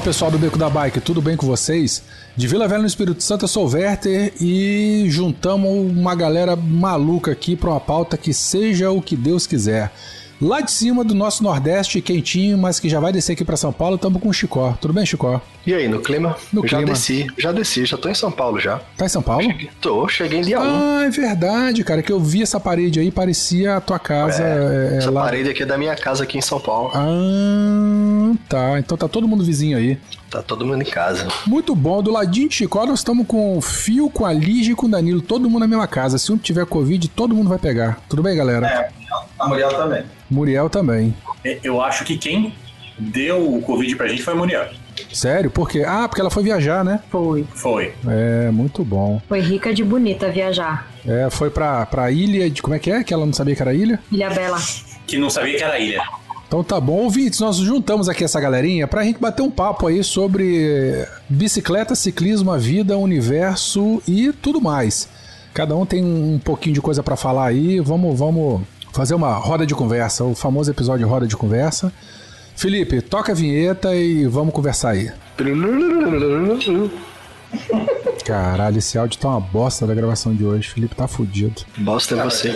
Fala pessoal do Beco da Bike, tudo bem com vocês? De Vila Velha no Espírito Santo, eu sou o Werther e juntamos uma galera maluca aqui para uma pauta que seja o que Deus quiser. Lá de cima do nosso Nordeste, quentinho, mas que já vai descer aqui para São Paulo, estamos com o Chicó. Tudo bem, Chicó? E aí, no clima? No já clima. desci, já desci, já tô em São Paulo já. Tá em São Paulo? Cheguei, tô, cheguei em dia 1. Ah, é verdade, cara, que eu vi essa parede aí, parecia a tua casa. é, Essa lá... parede aqui é da minha casa aqui em São Paulo. Ah, tá. Então tá todo mundo vizinho aí. Tá todo mundo em casa. Muito bom. Do ladinho de Chicó, nós estamos com o Fio, com a Lígia e com o Danilo. Todo mundo na mesma casa. Se um tiver Covid, todo mundo vai pegar. Tudo bem, galera? É, a Muriel também. Muriel também. É, Eu acho que quem deu o Covid pra gente foi a Muriel. Sério? Por quê? Ah, porque ela foi viajar, né? Foi. Foi. É, muito bom. Foi rica de bonita viajar. É, foi pra, pra ilha de. Como é que é? Que ela não sabia que era ilha? Ilha Bela. Que não sabia que era ilha. Então tá bom. Ouvintes, nós juntamos aqui essa galerinha pra gente bater um papo aí sobre bicicleta, ciclismo, a vida, o universo e tudo mais. Cada um tem um pouquinho de coisa pra falar aí. Vamos, vamos fazer uma roda de conversa, o famoso episódio roda de conversa. Felipe, toca a vinheta e vamos conversar aí. Caralho, esse áudio tá uma bosta da gravação de hoje. Felipe tá fudido. Bosta é você.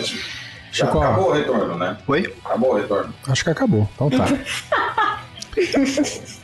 Já Chico, acabou o retorno, né? Oi? Acabou o retorno. Acho que acabou. Então tá.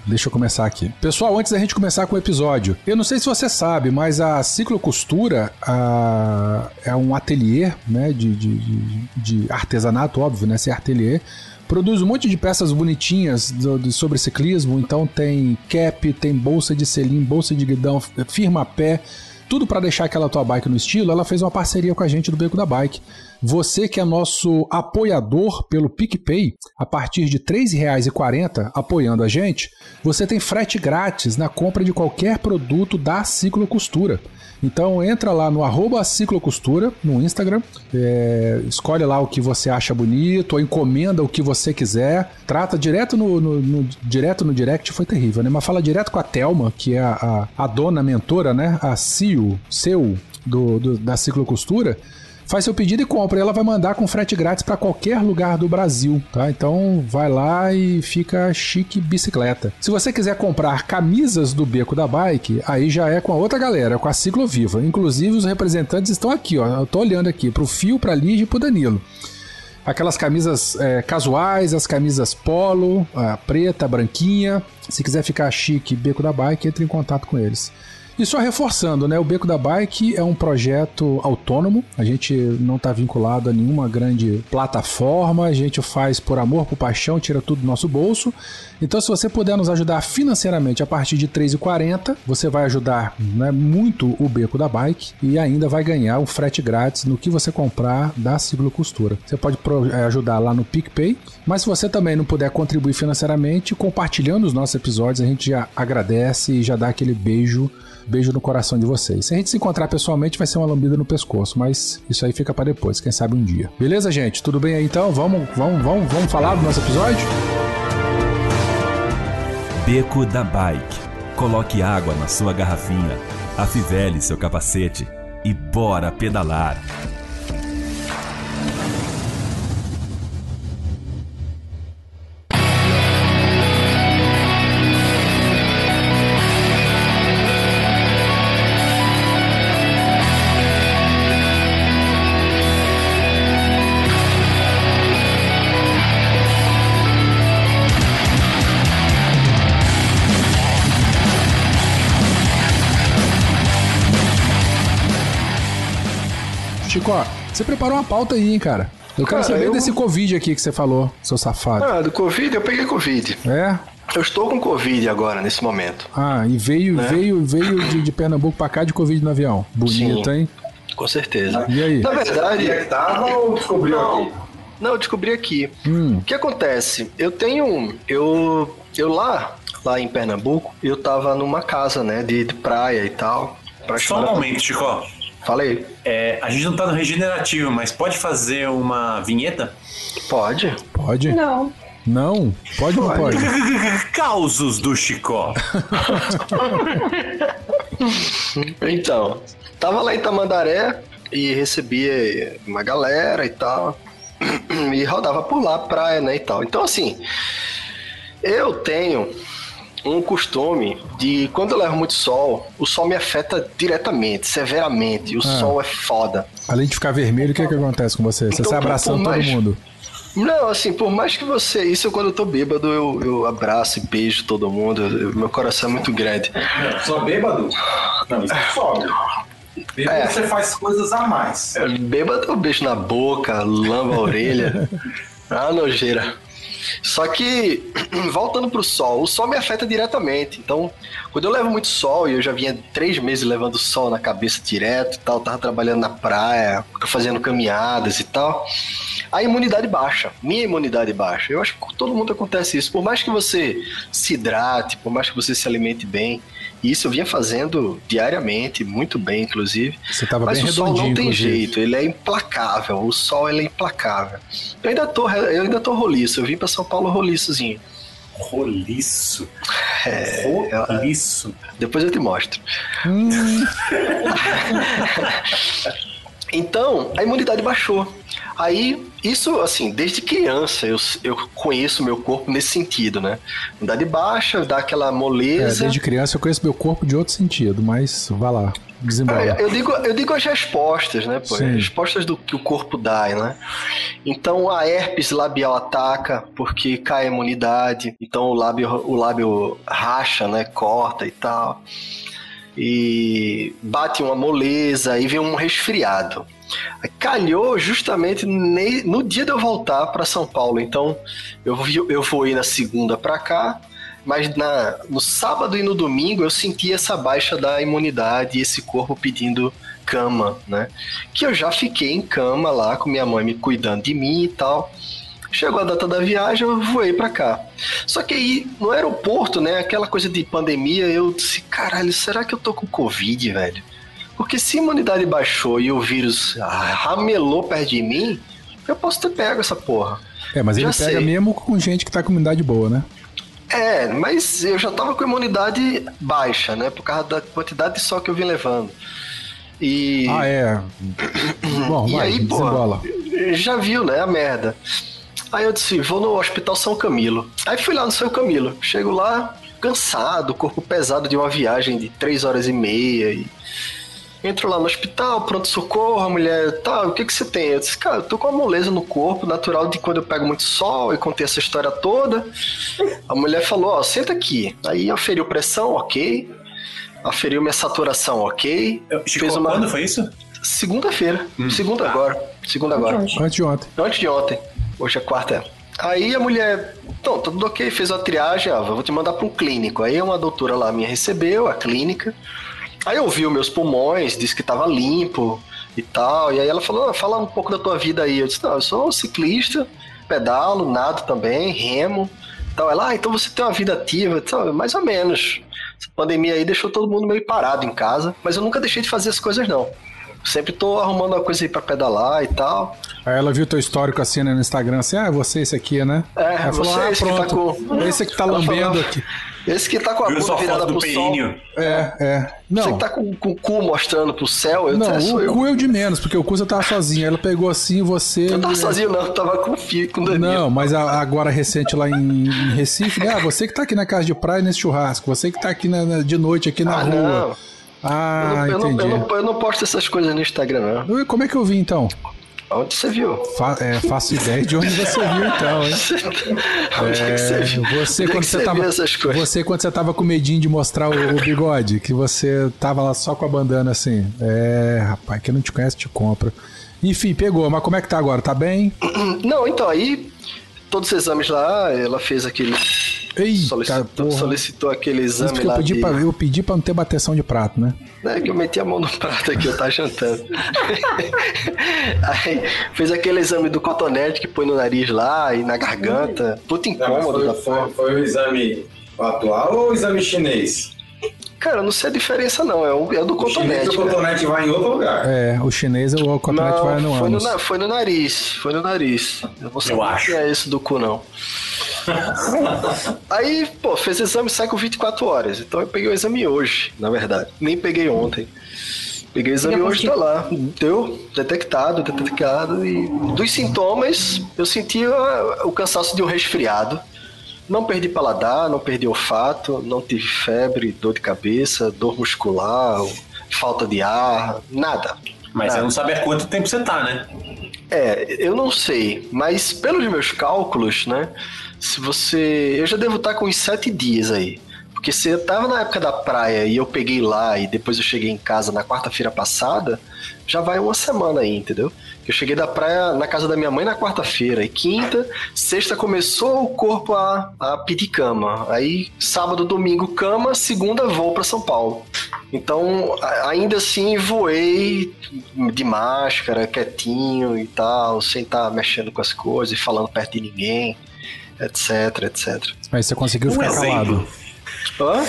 Deixa eu começar aqui. Pessoal, antes da gente começar com o episódio, eu não sei se você sabe, mas a Ciclocostura a- é um ateliê né, de, de, de- de artesanato, óbvio, né? Ser ateliê. Produz um monte de peças bonitinhas do- do- sobre ciclismo. Então tem cap, tem bolsa de selim, bolsa de guidão, firma a pé tudo para deixar aquela tua bike no estilo, ela fez uma parceria com a gente do Beco da Bike. Você que é nosso apoiador pelo PicPay, a partir de R$ 3,40 apoiando a gente, você tem frete grátis na compra de qualquer produto da Ciclocostura. Então entra lá no arroba Ciclocostura, no Instagram, é, escolhe lá o que você acha bonito, ou encomenda o que você quiser, trata direto no, no- no- direto no direct, foi terrível, né? Mas fala direto com a Thelma, que é a, a, a dona, mentora, né? A CEO, seu do, do- da Ciclocostura, faz seu pedido e compra. E ela vai mandar com frete grátis para qualquer lugar do Brasil, tá? Então vai lá e fica chique bicicleta. Se você quiser comprar camisas do Beco da Bike, aí já é com a outra galera, com a Cicloviva. Inclusive os representantes estão aqui, ó. Eu tô olhando aqui pro Fio, pra Lígia e pro Danilo. Aquelas camisas é, casuais, as camisas polo, a preta, a branquinha. Se quiser ficar chique, Beco da Bike, entre em contato com eles. E só reforçando, né? O Beco da Bike é um projeto autônomo. A gente não está vinculado a nenhuma grande plataforma. A gente faz por amor, por paixão, tira tudo do nosso bolso. Então, se você puder nos ajudar financeiramente a partir de R$ 3,40, você vai ajudar né, muito o Beco da Bike e ainda vai ganhar um frete grátis no que você comprar da Ciclocostura. Você pode eh, ajudar lá no PicPay, mas se você também não puder contribuir financeiramente, compartilhando os nossos episódios, a gente já agradece e já dá aquele beijo Beijo no coração de vocês. Se a gente se encontrar pessoalmente, vai ser uma lambida no pescoço, mas isso aí fica para depois, quem sabe um dia. Beleza, gente? Tudo bem aí então? Vamos, vamos, vamos, vamos falar do nosso episódio? Beco da Bike. Coloque água na sua garrafinha, afivele seu capacete e bora pedalar. Chico, ó, você preparou uma pauta aí, hein, cara? Eu quero Cara, saber eu- desse Covid aqui que você falou, seu safado. Ah, do Covid, eu peguei Covid. É? Eu estou com Covid agora, nesse momento. Ah, e veio, Né? veio, veio de, de Pernambuco pra cá de Covid no avião. Bonito, Sim. hein? Com certeza. E aí? Na verdade, Sabia que tava ou descobriu Não. aqui? Não, eu descobri aqui. Hum. O que acontece? Eu tenho. um- Eu. Eu lá, lá em Pernambuco, eu tava numa casa, né? De, de praia e tal. Pra Só um momento, Chico. Falei. É, a gente não tá no regenerativo, mas pode fazer uma vinheta? Pode? Pode? Não. Não? Pode ou não pode? Causos do Chicó. Então, tava lá em Tamandaré e recebia uma galera e tal. E rodava por lá, praia, né, e tal. Então, assim, eu tenho um costume de, quando eu levo muito sol, o sol me afeta diretamente, severamente. O Ah. sol é foda. Além de ficar vermelho, o que, que acontece com você? Você Então, sai abraçando por todo mais- mundo. Não, assim, por mais que você. Isso quando eu tô bêbado, eu, eu abraço e beijo todo mundo. eu- meu coração é muito grande. Só bêbado? Não, isso é sóbrio. Bêbado É. você faz coisas a mais. É, Bêbado eu beijo na boca, lamba a orelha. Ah, nojeira. Só que, voltando pro sol, o sol me afeta diretamente. Então, quando eu levo muito sol, e eu já vinha três meses levando sol na cabeça direto e tal, tava trabalhando na praia, fazendo caminhadas e tal, a imunidade baixa. Minha imunidade baixa. Eu acho que com todo mundo acontece isso. Por mais que você se hidrate, por mais que você se alimente bem, e isso eu vinha fazendo diariamente, muito bem, inclusive. Você tava Mas bem o sol não tem inclusive. jeito, ele é implacável. O sol ele é implacável. Eu ainda tô, eu ainda tô roliço. Eu vim pra São Paulo roliçozinho. Roliço. É, Roliço. Depois eu te mostro. Hum, Então, a imunidade baixou. Aí, isso, assim, desde criança eu, eu conheço meu corpo nesse sentido, né? Imunidade baixa, dá aquela é, moleza. desde criança eu conheço meu corpo de outro sentido, mas vá lá, desembola. Ah, eu, digo, eu digo as respostas, né? Pô, Sim. as respostas do que o corpo dá, né? Então a herpes labial ataca porque cai a imunidade, então o lábio, o lábio racha, né? Corta e tal. E bate uma moleza e vem um resfriado. Calhou justamente no dia de eu voltar para São Paulo. Então eu, eu vou ir na segunda para cá, mas na, no sábado e no domingo eu senti essa baixa da imunidade e esse corpo pedindo cama, né? Que eu já fiquei em cama lá com minha mãe me cuidando de mim e tal. Chegou a data da viagem, eu voei pra cá. Só que aí, no aeroporto, né, aquela coisa de pandemia, eu disse, caralho, será que eu tô com Covid, velho? Porque se a imunidade baixou e o vírus ah, ramelou perto de mim, eu posso ter pego essa porra. É, mas ele já pega sei. mesmo com gente que tá com imunidade boa, né? É, mas eu já tava com imunidade baixa, né? Por causa da quantidade de sol que eu vim levando. E. Ah, é. Bom, E vai, aí, pô, desembola. já viu, né? A merda. Aí eu disse, vou no Hospital São Camilo. Aí fui lá no São Camilo. Chego lá, cansado, corpo pesado de uma viagem de três horas e meia. E... Entro lá no hospital, pronto-socorro, a mulher, tá, o que que você tem? Eu disse, cara, eu tô com uma moleza no corpo, natural de quando eu pego muito sol, e contei essa história toda. A mulher falou, ó, senta aqui. Aí aferiu pressão, ok. Aferiu minha saturação, ok. Chico, Fez uma- quando foi isso? Segunda-feira. Segunda agora. Segunda agora. Antes de ontem. Antes de ontem. Hoje é quarta. Aí a mulher, então, tudo ok, fez a triagem, ó, vou te mandar para um clínico. Aí uma doutora lá me recebeu, a clínica. Aí eu vi os meus pulmões, disse que tava limpo e tal. E aí ela falou, ah, fala um pouco da tua vida aí. Eu disse, não, eu sou ciclista, pedalo, nado também, remo. Então ela, ah, então você tem uma vida ativa. Disse, "Ah, mais ou menos. Essa pandemia aí deixou todo mundo meio parado em casa, mas eu nunca deixei de fazer as coisas não. Sempre tô arrumando uma coisa aí pra pedalar e tal. Aí ela viu teu histórico assim né, no Instagram, assim, ah, você esse aqui, né? É, Aí falou, você ah, esse que tá pronto. com- Esse que tá Ela lambendo falou- aqui. Esse que tá com a Viu bunda virada pro sol. peinho? É, é. Não, Você que tá com, com o cu mostrando pro céu, eu não, disse, é, o eu. cu eu de menos, porque o cu você tava sozinho. Ela pegou assim, você... Eu tava sozinho, não, eu tava com o filho, com o Danilo. Não, mas a- agora recente lá em, em Recife, né? Ah, você que tá aqui na casa de praia nesse churrasco, você que tá aqui na- na- de noite aqui na Ah, rua. não. Ah, eu, não, eu, não, entendi. eu, não, eu não posto essas coisas no Instagram, não. Como é que eu vi então? Onde você viu? Fa- é, faço ideia de onde você viu então, hein? Onde é que você viu? Você Onde é quando que você você tava, viu essas coisas? você quando você tava com medinho de mostrar o, o bigode, que você tava lá só com a bandana assim. É, rapaz, quem não te conhece te compra. Enfim, pegou, mas como é que tá agora? Tá bem? Não, então, aí, todos os exames lá, ela fez aquele Eita, solicitou, porra. solicitou aquele Isso exame que eu lá pedi, de... pra, eu pedi pra não ter bateção de prato, né? É que eu meti a mão no prato aqui, eu tava jantando. Aí fez aquele exame do cotonete que põe no nariz lá e na garganta. Puta Não, incômodo da foi, porra. foi, foi o exame atual ou o exame chinês? Cara, eu não sei a diferença não, é o, é o do O chinês cotonete. o cotonete vai em outro lugar. É, o chinês, o cotonete Não, vai no foi, no, ânus. foi no nariz, foi no nariz. Eu não sei Eu acho. que é esse do cu, não. Aí, pô, fez exame, sai com 24 horas. Então eu peguei o exame hoje, na verdade. Nem peguei ontem. Peguei o exame Fica hoje, tá lá. Deu, detectado, detectado. E dos sintomas, eu sentia o cansaço de um resfriado. Não perdi paladar, não perdi olfato, não tive febre, dor de cabeça, dor muscular, falta de ar, nada. Mas Nada. você não sabe há quanto tempo você tá, né? É, eu não sei, mas pelos meus cálculos, né? Se você. Eu já devo estar com uns sete dias aí. Porque se eu tava na época da praia e eu peguei lá e depois eu cheguei em casa na quarta-feira passada, já vai uma semana aí, entendeu? Eu cheguei da praia na casa da minha mãe na quarta-feira, e quinta, sexta começou o corpo a, a pedir cama. Aí sábado, domingo, cama, segunda voo para São Paulo. Então, ainda assim, voei de máscara, quietinho e tal, sem estar mexendo com as coisas e falando perto de ninguém, etc, etc. Aí você conseguiu Um ficar exemplo. calado. Hã?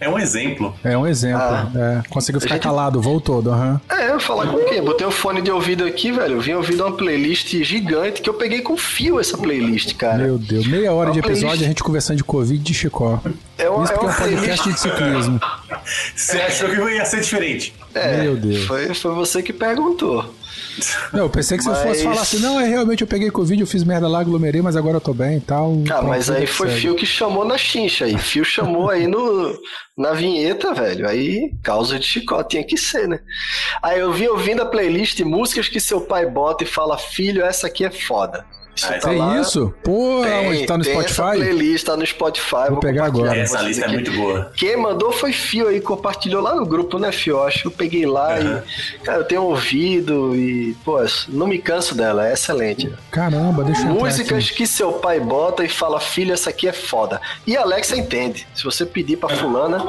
É um exemplo. É um exemplo. Ah. é, conseguiu ficar gente- calado, voo todo, aham. É, eu falar com quem? Botei o fone de ouvido aqui, velho. Eu vim ouvindo uma playlist gigante que eu peguei com fio essa playlist, cara. Meu Deus, meia hora É de uma playlist. episódio a gente conversando de Covid de Chicó. É uma, Isso é porque é uma um podcast playlist. de ciclismo. Você achou que ia ser diferente? É, Meu Deus. Foi, foi você que perguntou. Não, eu pensei que você Mas- fosse falar assim, não, é realmente eu peguei Covid, eu fiz merda lá, aglomerei, mas agora eu tô bem e tal. Pronto, mas aí foi. Fio que chamou na chincha aí. Fio chamou aí no, na vinheta, velho. Aí, causa de chicote, tinha que ser, né? Aí eu vim ouvindo a playlist músicas que seu pai bota e fala, filho, essa aqui é foda. Ah, tá Tem lá. isso? Pô, Tem, onde tá no tem Essa Spotify? playlist tá no Spotify. Vou pegar compartilhar agora. Essa lista é aqui. muito boa. Quem mandou foi Fio aí, compartilhou lá no grupo, né, Fio? Acho que eu peguei lá Aham. e. Cara, eu tenho ouvido e, pô, não me canso dela, é excelente. Caramba, deixa eu entrar Músicas que seu pai bota e fala, filho, essa aqui é foda. E a Alexa entende. Se você pedir pra fulana,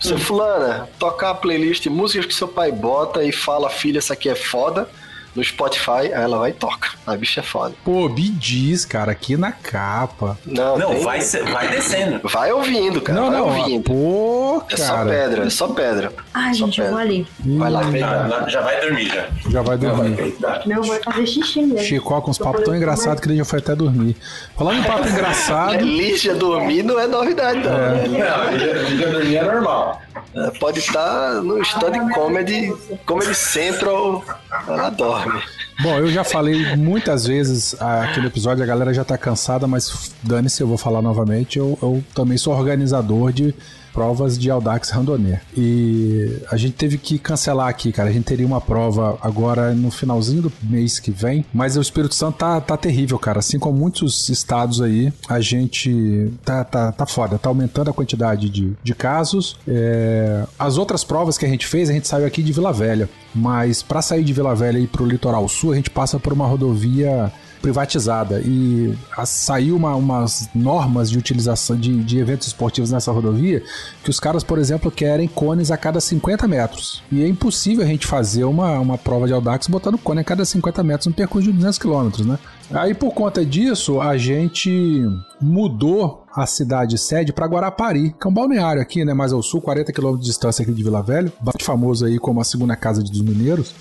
você, fulana, tocar a playlist músicas que seu pai bota e fala, filho, essa aqui é foda, no Spotify, aí ela vai e toca. A bicha é foda. Pô, Bidiz, cara, aqui na capa. Não, Não, tem- vai, vai descendo. Vai ouvindo, cara. não, vai não, ouvindo. pô, É só cara. pedra, é só pedra. Ai, Só gente, eu vou pedra. ali. Vai lá, vem. Já, já vai dormir já. Já vai Não, dormir. Meu vai fazer xixi mesmo. Chicó com uns papos tão engraçados que ele já foi até dormir. Falando em papo engraçado, Lígia dormir não é novidade, não. né? Não, a vida, a vida dormir é normal. Ela Pode estar no stand comedy, comedy central, ela dorme. Bom, eu já falei muitas vezes aqui no episódio, a galera já tá cansada, mas dane-se, eu vou falar novamente. Eu, eu também sou organizador de provas de Audax Randonê. E a gente teve que cancelar aqui, cara. A gente teria uma prova agora no finalzinho do mês que vem, mas o Espírito Santo tá, tá terrível, cara. Assim como muitos estados aí, a gente tá, tá, tá foda, tá aumentando a quantidade de, de casos. É, as outras provas que a gente fez, a gente saiu aqui de Vila Velha, mas para sair de Vila Velha e pro litoral sul, a gente passa por uma rodovia privatizada e a- saiu uma, umas normas de utilização de, de eventos esportivos nessa rodovia que os caras, por exemplo, querem cones a cada 50 metros. E é impossível a gente fazer uma, uma prova de Audax botando cone a cada 50 metros no percurso de 200 quilômetros, né? Aí, por conta disso, a gente mudou a cidade sede para Guarapari, que é um balneário aqui, né, mais ao sul, 40 quilômetros de distância aqui de Vila Velha, bastante famoso aí como a segunda casa dos mineiros.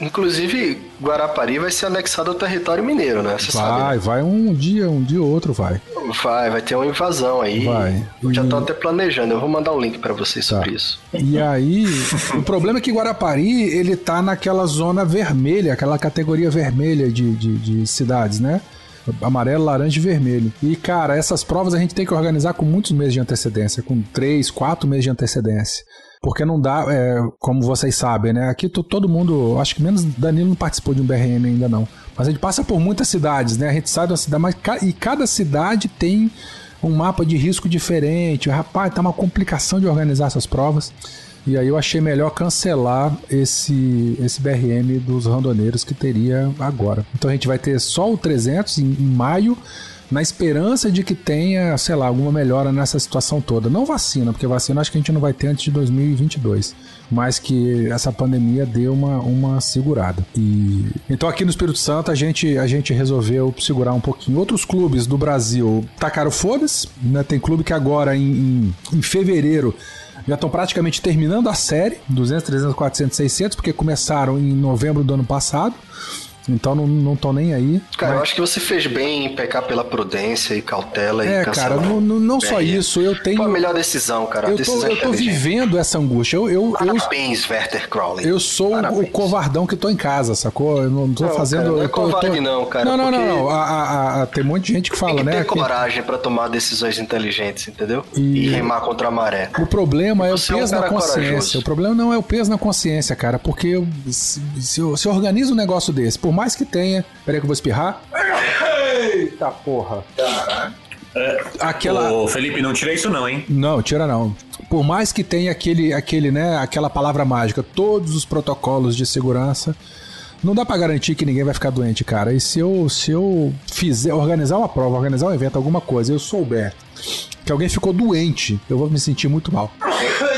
Inclusive, Guarapari vai ser anexado ao território mineiro, né? Você sabe. Vai, vai um dia, um dia ou outro vai. né? Vai, vai ter uma invasão aí. Vai. Eu já tô até planejando. Eu vou mandar um link pra vocês Tá. sobre isso. E aí, o problema é que Guarapari, ele tá naquela zona vermelha, aquela categoria vermelha de, de, de cidades, né? Amarelo, laranja e vermelho. E, cara, essas provas a gente tem que organizar com muitos meses de antecedência, com três, quatro meses de antecedência. Porque não dá, é, como vocês sabem, né? Aqui to- todo mundo, acho que menos Danilo não participou de um BRM ainda não. Mas a gente passa por muitas cidades, né? A gente sai de uma cidade, mas ca- e cada cidade tem um mapa de risco diferente. Rapaz, tá uma complicação de organizar essas provas. E aí eu achei melhor cancelar esse, esse BRM dos randoneiros que teria agora. Então a gente vai ter só o 300 em, em maio, na esperança de que tenha, sei lá, alguma melhora nessa situação toda. Não vacina, porque vacina acho que a gente não vai ter antes de 2022 mas que essa pandemia deu uma, uma segurada. E então aqui no Espírito Santo a gente, a gente resolveu segurar um pouquinho. Outros clubes do Brasil tacaram foda-se, né? Tem clube que agora em, em, em fevereiro já estão praticamente terminando a série, 200, 300, 400, 600, porque começaram em novembro do ano passado. Então não, não tô nem aí. Cara, Mas- eu acho que você fez bem em pecar pela prudência e cautela e É, cara, não, não, não só isso, eu tenho. Foi a melhor decisão, cara. Eu tô, decisão eu tô vivendo essa angústia. Eu, eu, eu, Parabéns, Werther Crowley. eu sou o Parabéns. covardão que tô em casa, sacou? Eu não tô Não, fazendo. cara, não é eu tô, eu tô- covarde não, cara, Não, não, não. não. A- a- a- tem um monte de gente que Tem fala, que né? ter que coragem pra tomar decisões inteligentes, entendeu? E- E, remar contra a maré. O problema é o Você é um peso na consciência. corajoso. O problema não é o peso na consciência, cara, porque eu- se, se eu, se eu organizo um negócio desse, por mais que tenha. Peraí que eu vou espirrar. Eita porra. Aquela. Ô, Felipe, não tira isso não, hein? Não, tira não. Por mais que tenha aquele, aquele, né, aquela palavra mágica, todos os protocolos de segurança, não dá pra garantir que ninguém vai ficar doente, cara. E se eu, se eu fizer, organizar uma prova, organizar um evento, alguma coisa, eu souber que alguém ficou doente, eu vou me sentir muito mal.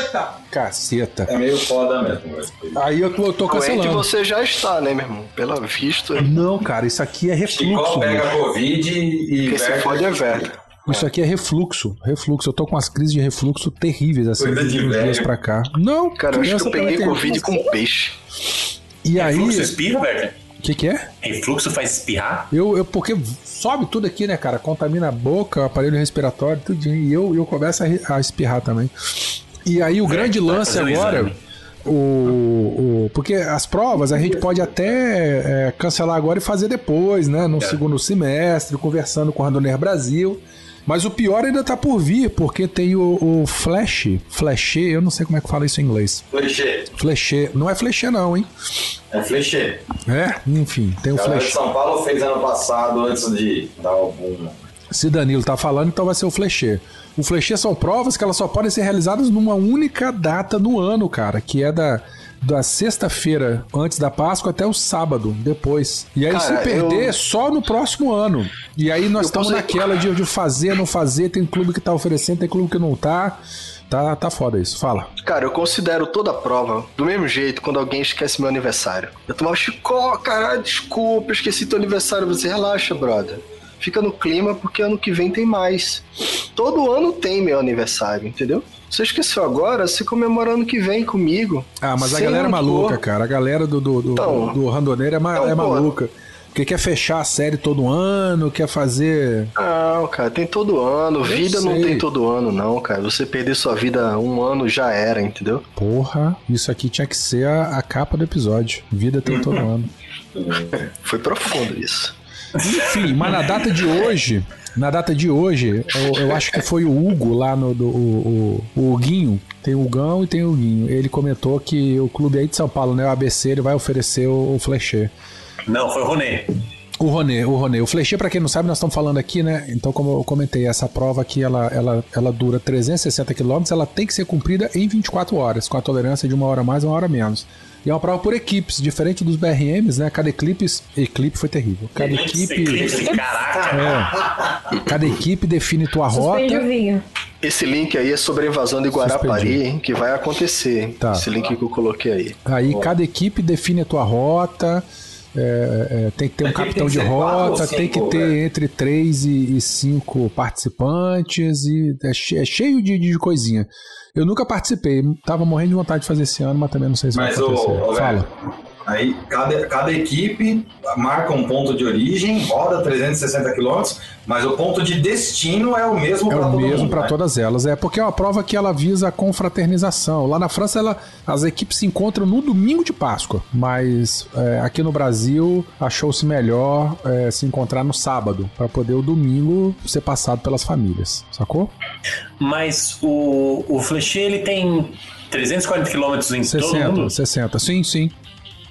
Caceta. É meio foda mesmo. Aí eu tô, eu tô Doente cancelando. você já está, né, meu irmão? Pelo visto, Não, cara, isso aqui é refluxo. Chicó meu. pega Covid e. quem se fode é velho. Isso aqui é refluxo. Refluxo. Eu tô com as crises de refluxo terríveis, assim, Coisa de uns dias velho. pra cá. Não, Cara, eu acho que eu peguei Covid refluxo. com peixe. E aí, Refluxo espirra, velho? o que que é? Refluxo faz espirrar? Eu, eu, porque sobe tudo aqui, né, cara? Contamina a boca, o aparelho respiratório, tudinho. E eu, eu começo a, a espirrar também. E aí o grande vai lance um agora. exame. O, o- porque as provas a gente pode até é, cancelar agora e fazer depois, né? No segundo semestre, conversando com o Randoner Brasil. Mas o pior ainda tá por vir, porque tem o, o Flash, Flash, eu não sei como é que fala isso em inglês. Flechê. Flash, não é Flash não, hein? É flechê. É, enfim, tem o Flash. São Paulo fez ano passado antes de dar algum. Se Danilo tá falando, então vai ser o flechê. O flechê são provas que elas só podem ser realizadas numa única data no ano, cara, que é da, da sexta-feira antes da Páscoa até o sábado depois. E aí, Cara, se perder, eu- é só no próximo ano. E aí nós Eu estamos naquela de, de fazer, não fazer, tem clube que tá oferecendo, tem clube que não tá. Tá, tá foda isso. Fala. Cara, eu considero toda prova do mesmo jeito quando alguém esquece meu aniversário. Eu tomava chicó, caralho, desculpa, esqueci teu aniversário. Você relaxa, brother. Fica no clima porque ano que vem tem mais. Todo ano tem meu aniversário, entendeu? Você esqueceu agora, se comemora ano que vem comigo. Ah, mas a galera é maluca, cara. A galera do, do, do, Então. do Randoneiro é, ma- Então, é maluca. Porque quer fechar a série todo ano, quer fazer. Não, cara, tem todo ano. Vida não sei. tem todo ano, não, cara. Você perder sua vida um ano já era, entendeu? Porra, isso aqui tinha que ser a, a capa do episódio. Vida tem todo ano. Foi profundo isso. Enfim, mas na data de hoje, na data de hoje, eu, eu acho que foi o Hugo lá no do, o, o, o Huguinho. Tem o Hugão e tem o Huguinho. Ele comentou que o clube aí de São Paulo, né, o ABC, ele vai oferecer o, o flechê. Não, foi o Ronê. O Ronê, o Ronê. O flechê, pra quem não sabe, nós estamos falando aqui, né? Então, como eu comentei, essa prova aqui, ela, ela, ela dura 360 quilômetros, ela tem que ser cumprida em 24 horas, com a tolerância de uma hora mais, uma hora menos. E é uma prova por equipes, diferente dos BRMs, né? Cada equipe... Equipe foi terrível. Cada equipe... Eclipse, caraca. É. Cada equipe define tua Suspende rota. vinho. Esse link aí é sobre a invasão de Guarapari, Suspendi. hein, que vai acontecer. hein? Tá. Esse link que eu coloquei aí. Aí cada equipe define a tua rota. É, é, tem que ter um capitão tem de rota, tem que cinco, ter velho? entre 3 e 5 participantes e é, é cheio de, de coisinha. Eu nunca participei, tava morrendo de vontade de fazer esse ano, mas também não sei se Mas vai o, acontecer. o Fala. velho, aí cada, cada equipe marca um ponto de origem, roda 360 km, mas o ponto de destino é o mesmo É para o todo mesmo mundo. para né? todas elas. É porque é uma prova que ela visa a confraternização. Lá na França, ela, as equipes se encontram no domingo de Páscoa, mas é, aqui no Brasil achou-se melhor é, se encontrar no sábado, para poder o domingo ser passado pelas famílias, sacou? Mas o, o Flechê, ele tem 340 quilômetros em todo 60, mundo? 60, sim, sim.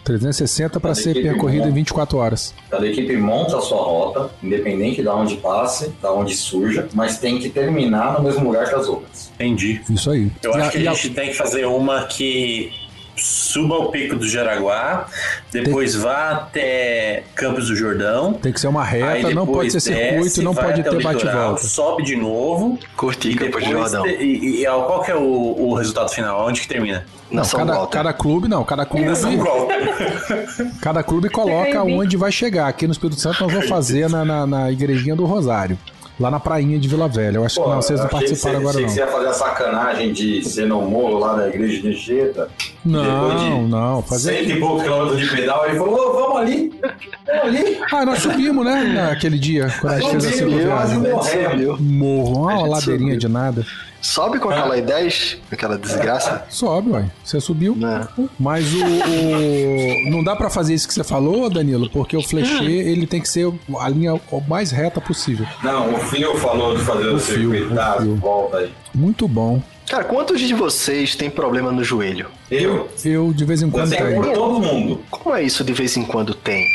360 para ser equipe percorrida em monta. 24 horas. Cada equipe monta a sua rota, independente de onde passe, da onde surja, mas tem que terminar no mesmo lugar que as outras. Entendi. Isso aí. Eu E acho a- que a a- gente tem que fazer uma que suba ao Pico do Jaraguá, depois vá até Campos do Jordão. Tem que ser uma reta, não pode ser circuito, desce, não pode ter bate e litoral, volta. Sobe de novo. Curti E Campos depois de Jordão. te- e, e, qual que é o, o resultado final? Onde que termina? Na Não, São cada, Walter. cada clube, não, cada clube, cada clube coloca onde vai chegar. Aqui no Espírito Santo nós vamos fazer na, na, na igrejinha do Rosário, lá na prainha de Vila Velha. Eu acho que não, vocês não participaram agora achei que não. você ia fazer a sacanagem de ser no morro lá da igreja de Anchieta. Não, de não, fazer Cento e poucos quilômetros de pedal, ele falou, "Ô, vamos ali, vamos ali. Ah, nós subimos, né? Naquele dia, quando a gente fez a Subiu, segunda quase viagem. morremos. Morro, uma ladeirinha subiu. de nada. Sobe com aquela I-10, aquela desgraça. Sobe, ué. Você subiu. Né? Mas o, o- Não dá pra fazer isso que você falou, Danilo, porque o flechê, ele tem que ser a linha o mais reta possível. Não, o Fio falou de fazer o, O Fio, circuito Fio. volta aí. Muito bom. Cara, quantos de vocês têm problema no joelho? Eu, Eu, de vez em quando, tenho todo mundo. Como é isso de vez em quando tem?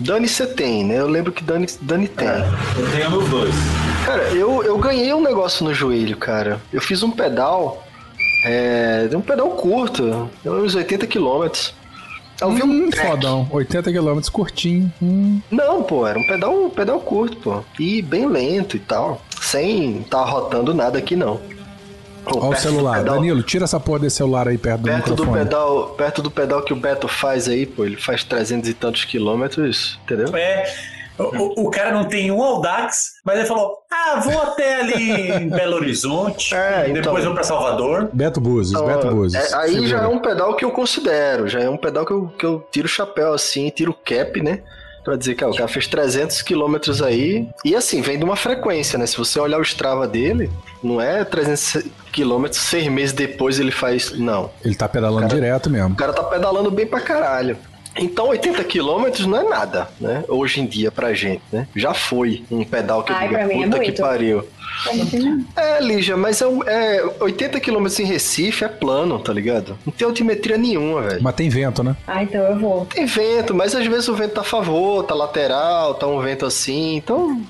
Dani, você tem, né? Eu lembro que Dani, Dani tem. Eu tenho nos dois. Cara, eu, eu ganhei um negócio no joelho, cara. Eu fiz um pedal. É. Um pedal curto, uns 80 quilômetros. Eu vi um Hum, fodão. 80 km curtinho. Hum. Não, pô, era um pedal, um pedal curto, pô. E bem lento e tal. Sem tá rotando nada aqui, não. Olha o do celular. pedal- Danilo, tira essa porra desse celular aí perto do Perto do, microfone. pedal, perto do pedal que o Beto faz aí, pô, ele faz 300 e tantos quilômetros, entendeu? É. O, o- cara não tem um Audax, mas ele falou: Ah, vou até ali em Belo Horizonte, É, então. depois vou pra Salvador. Beto Búzios, Então, Beto Búzios. é, aí Segura. já é um pedal que eu considero, já é um pedal que eu, que eu tiro o chapéu assim, tiro o cap, né? Pra dizer que ah, o cara fez 300 quilômetros aí. E assim, vem de uma frequência, né? Se você olhar o Strava dele, não é 300 quilômetros, seis meses depois ele faz. Não. Ele tá pedalando Cara- direto mesmo. O cara tá pedalando bem pra caralho. Então 80 quilômetros não é nada, né? Hoje em dia pra gente, né? Já foi um pedal que eu Ai, pra mim é puta que muito. pariu. É, Lígia, mas é, é 80 quilômetros em Recife é plano, tá ligado? Não tem altimetria nenhuma, velho. Mas tem vento, né? Ah, então eu vou. Tem vento, mas às vezes o vento tá a favor, tá lateral, tá um vento assim, então.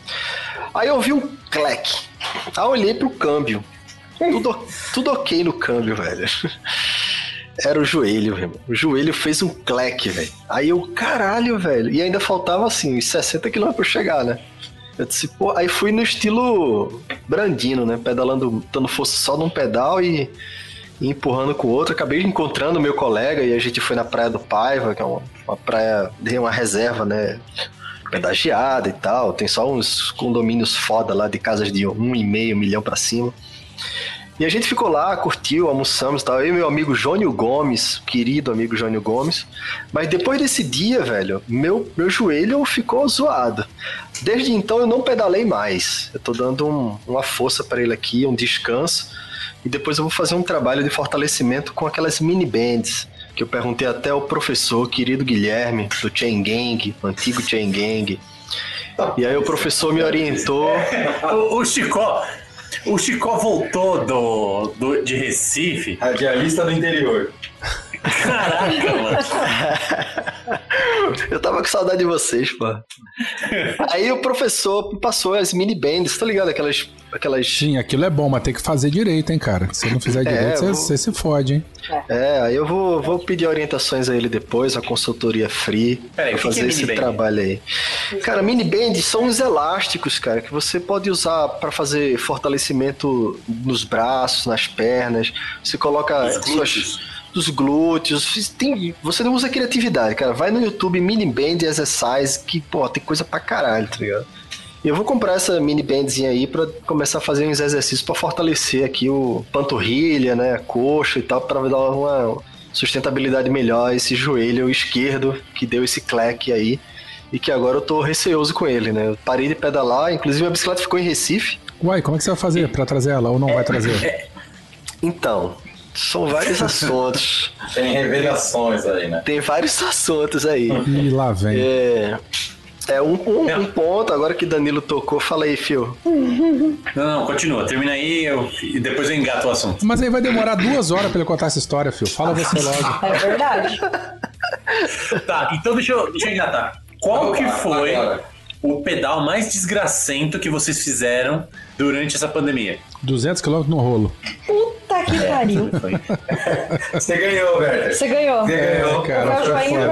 Aí eu vi um cleque. Aí eu olhei pro câmbio. Tudo, tudo ok no câmbio, velho. Era o joelho, velho. O joelho fez um cleque, velho. Aí eu, caralho, velho. E ainda faltava assim, uns 60 km pra chegar, né? Eu disse, pô, aí fui no estilo Brandino, né? Pedalando, dando força só num pedal e, e empurrando com o outro. Acabei encontrando meu colega e a gente foi na Praia do Paiva, que é uma, uma praia, de uma reserva, né? Pedagiada e tal. Tem só uns condomínios foda lá de casas de um e meio milhão pra cima. E a gente ficou lá, curtiu, almoçamos e tal. Eu e meu amigo Jônio Gomes, querido amigo Jônio Gomes. Mas depois desse dia, velho, meu, meu joelho ficou zoado. Desde então eu não pedalei mais. Eu tô dando um- uma força pra ele aqui, um descanso. E depois eu vou fazer um trabalho de fortalecimento com aquelas mini bands. Que eu perguntei até ao professor, querido Guilherme, do Chain Gang, o antigo Chain Gang. E aí o professor me orientou. O, o Chicó. O Chicó voltou do, do- de Recife. Radialista do interior. Caraca, mano. Eu tava com saudade de vocês, pô. Aí o professor passou as mini bands, tá ligado? Aquelas. aquelas Sim, aquilo é bom, mas tem que fazer direito, hein, cara. Se não fizer direito, você, vou- se fode, hein? É, aí eu vou, vou pedir orientações a ele depois, a consultoria free, Peraí, pra que fazer é esse trabalho aí. Cara, mini bands são uns elásticos, cara, que você pode usar pra fazer fortalecimento nos braços, nas pernas. Você coloca Os suas glúteos. Dos glúteos. Tem, você não usa criatividade, cara. Vai no YouTube Mini Band Exercise, que, pô, tem coisa pra caralho, tá ligado? Eu vou comprar essa mini bandzinha aí pra começar a fazer uns exercícios pra fortalecer aqui o panturrilha, né, a coxa e tal, pra dar uma sustentabilidade melhor esse joelho esquerdo que deu esse cleque aí. E que agora eu tô receoso com ele, né? Eu parei de pedalar, inclusive a bicicleta ficou em Recife. Uai, como é que você vai fazer pra trazer ela ou não vai trazer? Então, são vários assuntos. Tem revelações aí, né? Tem vários assuntos aí. E lá vem. É. É um, um- um ponto, agora que Danilo tocou, fala aí, Fio. Não, não, continua. Termina aí eu- e depois eu engato o assunto. Mas aí vai demorar duas horas pra ele contar essa história, filho. Fala você logo. É verdade. Tá, então deixa eu, deixa eu engatar. Qual que foi Agora. o pedal mais desgracento que vocês fizeram durante essa pandemia? 200 km no rolo. Puta que pariu. Você ganhou, Werther. Você ganhou. Você ganhou. É, cara,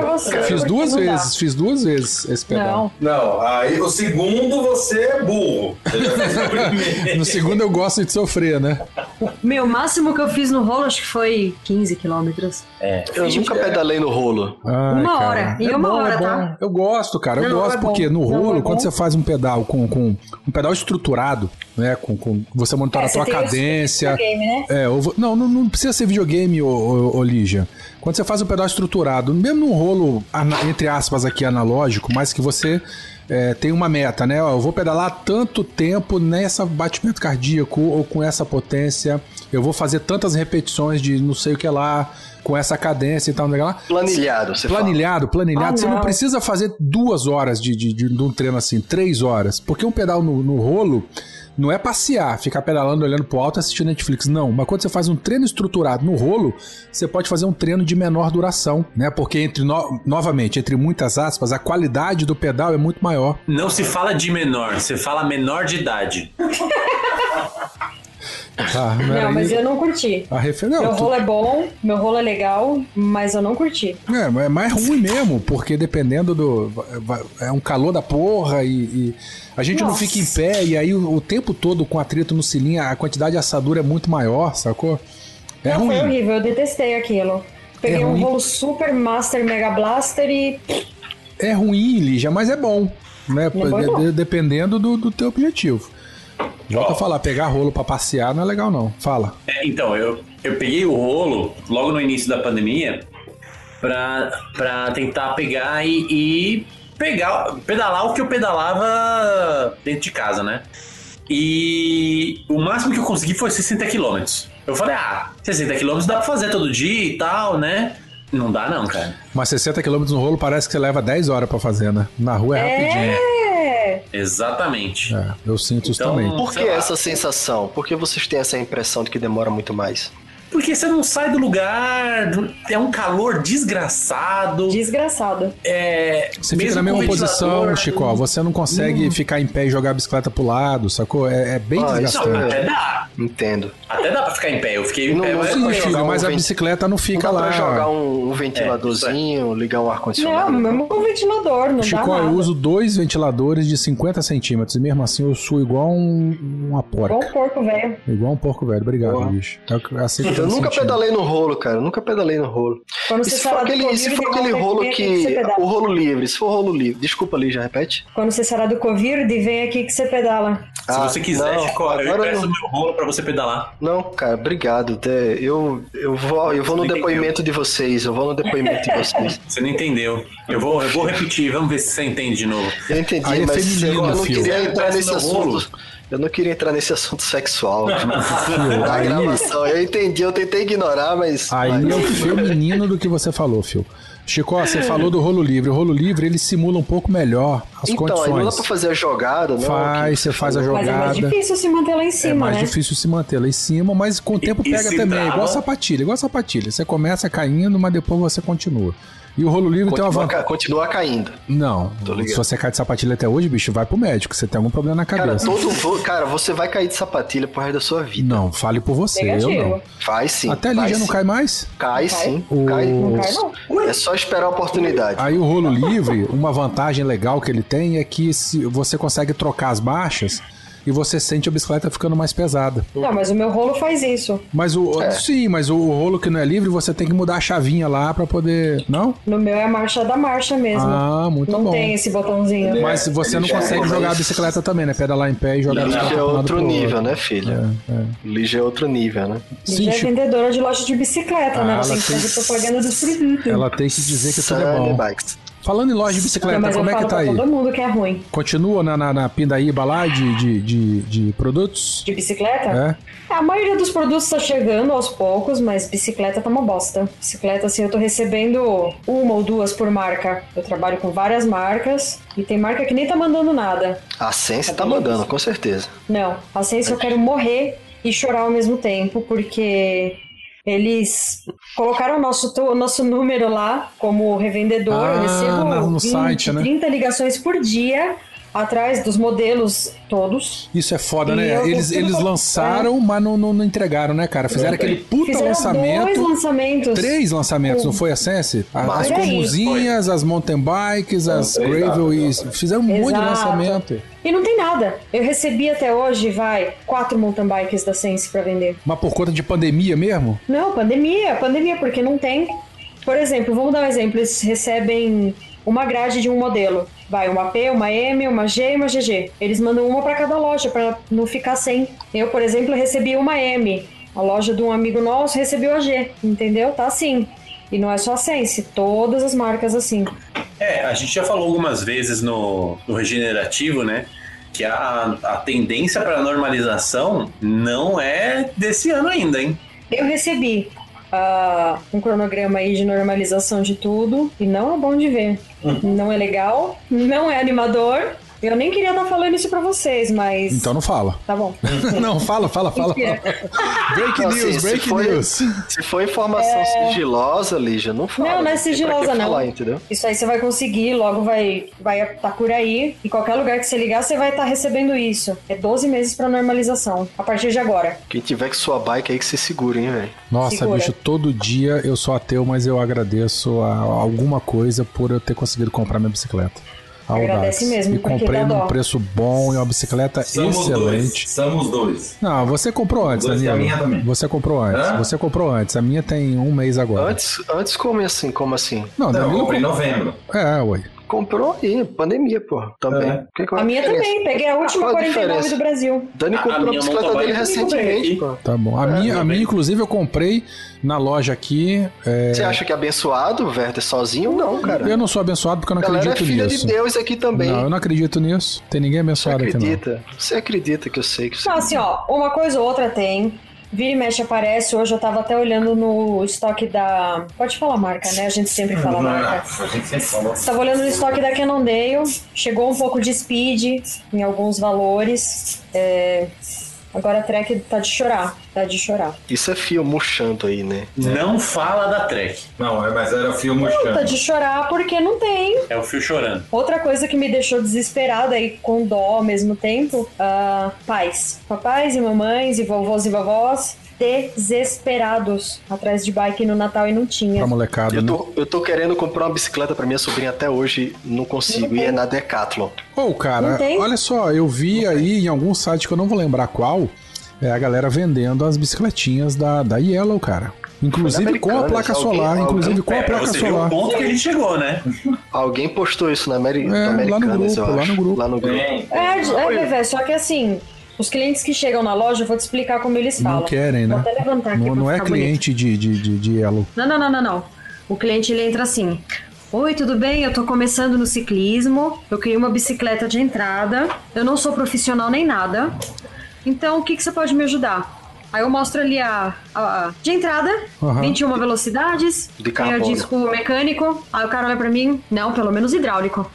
pra você, Fiz duas não vezes, fiz duas vezes esse pedal. Não. Não, aí o segundo você é burro. Você já fez o primeiro. No segundo eu gosto de sofrer, né? Meu, o máximo que eu fiz no rolo acho que foi 15 quilômetros. Eu nunca pedalei no rolo. Ai, Uma cara. hora. Em É uma bom, hora, é tá? Eu gosto, cara. Eu Não, gosto é bom. porque no Não, rolo, é quando você faz um pedal com, com um pedal estruturado, né? Com, com você monitora É, a tua os cadência. videogame, né? É, ou vo- não, não, não precisa ser videogame, ô, ô, ô, Lígia. Quando você faz um pedal estruturado, mesmo num rolo, entre aspas, aqui analógico, mas que você é, tem uma meta, né? Ó, eu vou pedalar tanto tempo nessa batimento cardíaco ou com essa potência, eu vou fazer tantas repetições de não sei o que lá, com essa cadência e tal, não lá. Planilhado, você fala. Planilhado, planilhado. Ah, você não não. precisa fazer duas horas de, de, de, de um treino assim, três horas. Porque um pedal no, no rolo não é passear, ficar pedalando, olhando pro alto e assistindo Netflix. Não. Mas quando você faz um treino estruturado no rolo, você pode fazer um treino de menor duração, né? Porque, entre no- novamente, entre muitas aspas, a qualidade do pedal é muito maior. Não se fala de menor, você fala menor de idade. Tá, Não, mas eu não curti. A refer... Meu não, tu- rolo é bom, meu rolo é legal, mas eu não curti. É, mas é mais ruim mesmo, porque dependendo do. É um calor da porra e. e a gente não Nossa. fica em pé e aí o, o tempo todo com atrito no cilindro, a quantidade de assadura é muito maior, sacou? É Não, Foi ruim. horrível, eu detestei aquilo. Peguei É um rolo Super Master Mega Blaster e. É ruim, Lígia, mas é bom. Né? Não é bom, De- não. de- dependendo do, do teu objetivo. Volta Ó. a falar, pegar rolo pra passear não é legal, não. Fala. É, então, eu, eu peguei o rolo logo no início da pandemia pra, pra tentar pegar e, e pegar, pedalar o que eu pedalava dentro de casa, né? E o máximo que eu consegui foi 60 quilômetros. Eu falei, ah, 60 quilômetros dá pra fazer todo dia e tal, né? Não dá não, cara. Mas 60 km no rolo parece que você leva 10 horas pra fazer, né? Na rua é, rapidinho. Exatamente. É, eu sinto isso Então- também. Por que essa sensação? Por que vocês têm essa impressão de que demora muito mais? Porque você não sai do lugar, é um calor desgraçado. Desgraçado. É, Você fica mesmo na mesma posição, Chico. Você não consegue ficar em pé e jogar a bicicleta pro lado, sacou? É, é bem Ah, isso Não, desgastante. até dá. Entendo. Até dá pra ficar em pé. Eu fiquei em Não, pé, não mas Sim, filho, mas um a bicicleta não Não fica dá lá. pra jogar um, um ventiladorzinho, ligar um Não, ar-condicionado. mesmo com ventilador, não Chico, dá eu nada. uso dois ventiladores de 50 centímetros e mesmo assim eu sou igual um, uma Igual porca. um porco, velho. Igual um porco velho. Obrigado, Boa. bicho. É o Eu nunca sentindo. pedalei no rolo, cara. Eu nunca pedalei no rolo. Quando E você se for aquele, se Covid, for aquele rolo que que. O rolo livre, se for rolo livre. Desculpa, Lígia, repete. Quando você sair lá do Covid, vem aqui que você pedala. Se Ah, você quiser, não, Chico, eu agora empresto não. meu rolo pra você pedalar. Não, cara, obrigado. Té. Eu, eu vou, eu vou no Você depoimento de vocês. Eu vou no depoimento de vocês. Você não entendeu. Eu vou, eu vou repetir, vamos ver se você entende de novo. Eu entendi, Aí é mas eu não queria entrar nesse assunto. Eu não queria entrar nesse assunto sexual. Na aí- gravação. Eu entendi, eu tentei ignorar, mas. Aí mas- é o feminino do que você falou, Phil. Chico, você falou do rolo livre. O rolo livre ele simula um pouco melhor as Então, aí não dá condições. pra fazer a jogada, não? Faz, você faz a falou. Mas é mais Jogada. difícil se manter lá em É cima, mais né? difícil se manter lá em cima, mas com o tempo e pega também. É trava? igual sapatilha, igual sapatilha. Você começa caindo, mas depois você continua. E o rolo livre tem uma Continua, vantagem. continua caindo. Não, se você cai de sapatilha até hoje, bicho, vai pro médico. Você tem algum problema na Cara, cabeça. todo, vo- cara, você vai cair de sapatilha pro resto da sua vida. Não, fale por você, eu Negativo. não. Vai sim. Até a vai Lídia não cai mais? Cai Cai. sim. O- Cai. Não cai, não. É só esperar a oportunidade. Aí o rolo livre, uma vantagem legal que ele tem é que se você consegue trocar as marchas e você sente a bicicleta ficando mais pesada. Não, mas o meu rolo faz isso. Mas o É. sim, mas o rolo que não é livre, você tem que mudar a chavinha lá pra poder, não? No meu é a marcha da marcha mesmo. Ah, muito não bom. tem esse botãozinho. Mas você não é, consegue jogar a bicicleta também, né? Pedalar em pé e jogar a Lige bicicleta é um lado outro nível, né, filha? É, é. Lige é outro nível, né? Sim, Já é vendedora de loja de bicicleta, Ah, né? ela Ela tem que fazer propaganda dos produtos. ela tem que dizer que tudo é bom. Bikes. Falando em loja de bicicleta, como é que tá pra aí? todo mundo que é ruim. Continua na, na, na pindaíba lá de, de, de, de produtos? De bicicleta? É? A maioria dos produtos tá chegando aos poucos, mas bicicleta tá uma bosta. Bicicleta, assim, eu tô recebendo uma ou duas por marca. Eu trabalho com várias marcas e tem marca que nem tá mandando nada. A Sense tá mandando, com certeza. Não, a Sense eu quero morrer e chorar ao mesmo tempo, porque eles colocaram o nosso, o nosso número lá como revendedor. Ah, eu recebo no 20, site, né? 30 ligações por dia atrás dos modelos todos. Isso é foda, E né? Eles, eles lançaram, mas não, não, não entregaram, né, cara? Fizeram Exatamente. aquele puta Fizeram dois lançamento. lançamentos. Três lançamentos, não foi a Sense? A- As comuzinhas, as mountain bikes, as gravel e fizeram um monte de lançamento. E não tem nada. Eu recebi até hoje, vai, quatro mountain bikes da Sense pra vender. Mas por conta de pandemia mesmo? Não, pandemia, pandemia, porque não tem. Por exemplo, vamos dar um exemplo. Eles recebem uma grade de um modelo. Vai, uma P, uma M, uma G e uma GG. Eles mandam uma pra cada loja, pra não ficar sem. Eu, por exemplo, recebi uma M. A loja de um amigo nosso recebeu a G, entendeu? Tá assim. E não é só a Sense, todas as marcas assim. É, a gente já falou algumas vezes no, no regenerativo, né? Que a, a tendência para normalização não é desse ano ainda, hein? Eu recebi um cronograma aí de normalização de tudo e não é bom de ver. Não é legal, não é animador. Eu nem queria estar falando isso pra vocês, mas. Então não fala. Tá bom. não, fala, fala, fala. Break Não, news, assim, se break foi- news. Se for informação sigilosa, Lígia, não fala. Não, não é que sigilosa, não. Falar, entendeu? Isso aí você vai conseguir, logo vai vai estar por aí. Em qualquer lugar que você ligar, você vai estar recebendo isso. É 12 meses pra normalização, a partir de agora. Quem tiver com sua bike aí que se segura, hein, velho. Nossa, Segura. bicho, todo dia eu sou ateu, mas eu agradeço a alguma coisa por eu ter conseguido comprar minha bicicleta. Agradece Audax. mesmo, E comprei num dó. preço bom e uma bicicleta Somos excelente. dois. Somos dois. Não, você comprou antes, Dois e a minha também. Você comprou antes. Hã? Você comprou antes. A minha tem um mês agora. Antes, antes como assim? Como assim? Não, Não, eu comprei em novembro. É, ué. Comprou aí, pandemia, pô. Também. É. Que que é A minha diferença? também, peguei a última Qual a 49 diferença? do Brasil. Dani comprou a, bicicleta dele bike eu comprei recentemente, pô. Tá bom. A, minha, a minha, inclusive, eu comprei na loja aqui. é, Você acha que é abençoado, Werther, sozinho? Não, cara. Eu não sou abençoado porque eu não galera é acredito filha nisso. de Deus aqui também. Não, eu não acredito nisso. Tem ninguém Você abençoado aqui, não. acredita? Você acredita que eu sei que você Não, assim, ó, uma coisa ou outra tem. Vira e mexe aparece. Hoje eu tava até olhando no estoque da. Pode falar marca, né? A gente sempre fala marca. a gente sempre falou. Tava olhando no estoque da Cannondale, chegou um pouco de speed em alguns valores. É, Agora a track tá de chorar, tá de chorar. Isso é fio murchando aí, né? Não fala da Trek. Não, é- mas era filme Tá murchando. de chorar porque não tem. É o fio chorando. Outra coisa que me deixou desesperada e com dó ao mesmo tempo, ah, pais. Papais e mamães e vovôs e vovós desesperados atrás de bike no Natal e não tinha. Pra molecada, Eu né? tô, eu tô querendo comprar uma bicicleta pra minha sobrinha até hoje, não consigo. Não E é tem. na Decathlon. Ô, cara, Não tem? olha só, eu vi aí em algum site que eu não vou lembrar qual, é a galera vendendo as bicicletinhas da, da Yellow, cara. Inclusive com a placa alguém- solar, alguém- inclusive com a É, placa ver solar. o ponto que ele chegou, né? Alguém postou isso na Ameri É, lá no grupo, eu lá no grupo. Lá no grupo. Tem. É, é, Vevé, só que assim, os clientes que chegam na loja, eu vou te explicar como eles falam. Não querem, Vou né? até levantar aqui Não, não é bonito. cliente de, de, de, de Yellow. Não, não, não, não, não. O cliente ele entra assim: Oi, tudo bem? Eu tô começando no ciclismo. Eu queria uma bicicleta de entrada. Eu não sou profissional nem nada. Então, o que, que você pode me ajudar? Aí eu mostro ali a, a- a- de entrada, Aham. 21 velocidades, De tem o carbono. disco mecânico. Aí o cara olha pra mim, não, pelo menos hidráulico.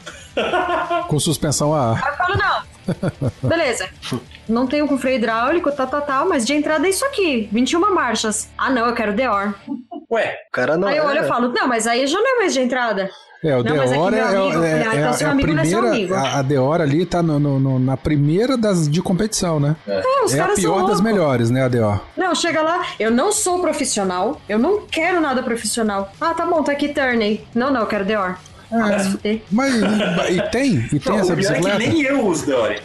Com suspensão a ar. Aí eu falo, não. Beleza. Não tenho com freio hidráulico, tal, tal, tal, mas de entrada é isso aqui, 21 marchas. Ah, não, eu quero Deor. Ué, O cara não aí eu é. olho e falo, não, mas aí já não é mais de entrada. É, o Não, mas aqui Deora meu é, amigo- é, Ah, é, então é seu a amigo não é seu primeira. amigo. A, a Deora ali tá no- no- no- na primeira das de competição, né? É, os É a pior das melhores, né, a Deor? Não, chega lá, eu não sou profissional, eu não quero nada profissional. Ah, tá bom, tá aqui Turney. Não, não, eu quero Deor. Ah, fuder. Mas e tem? E tem não, essa é bicicleta? nem eu uso Deore.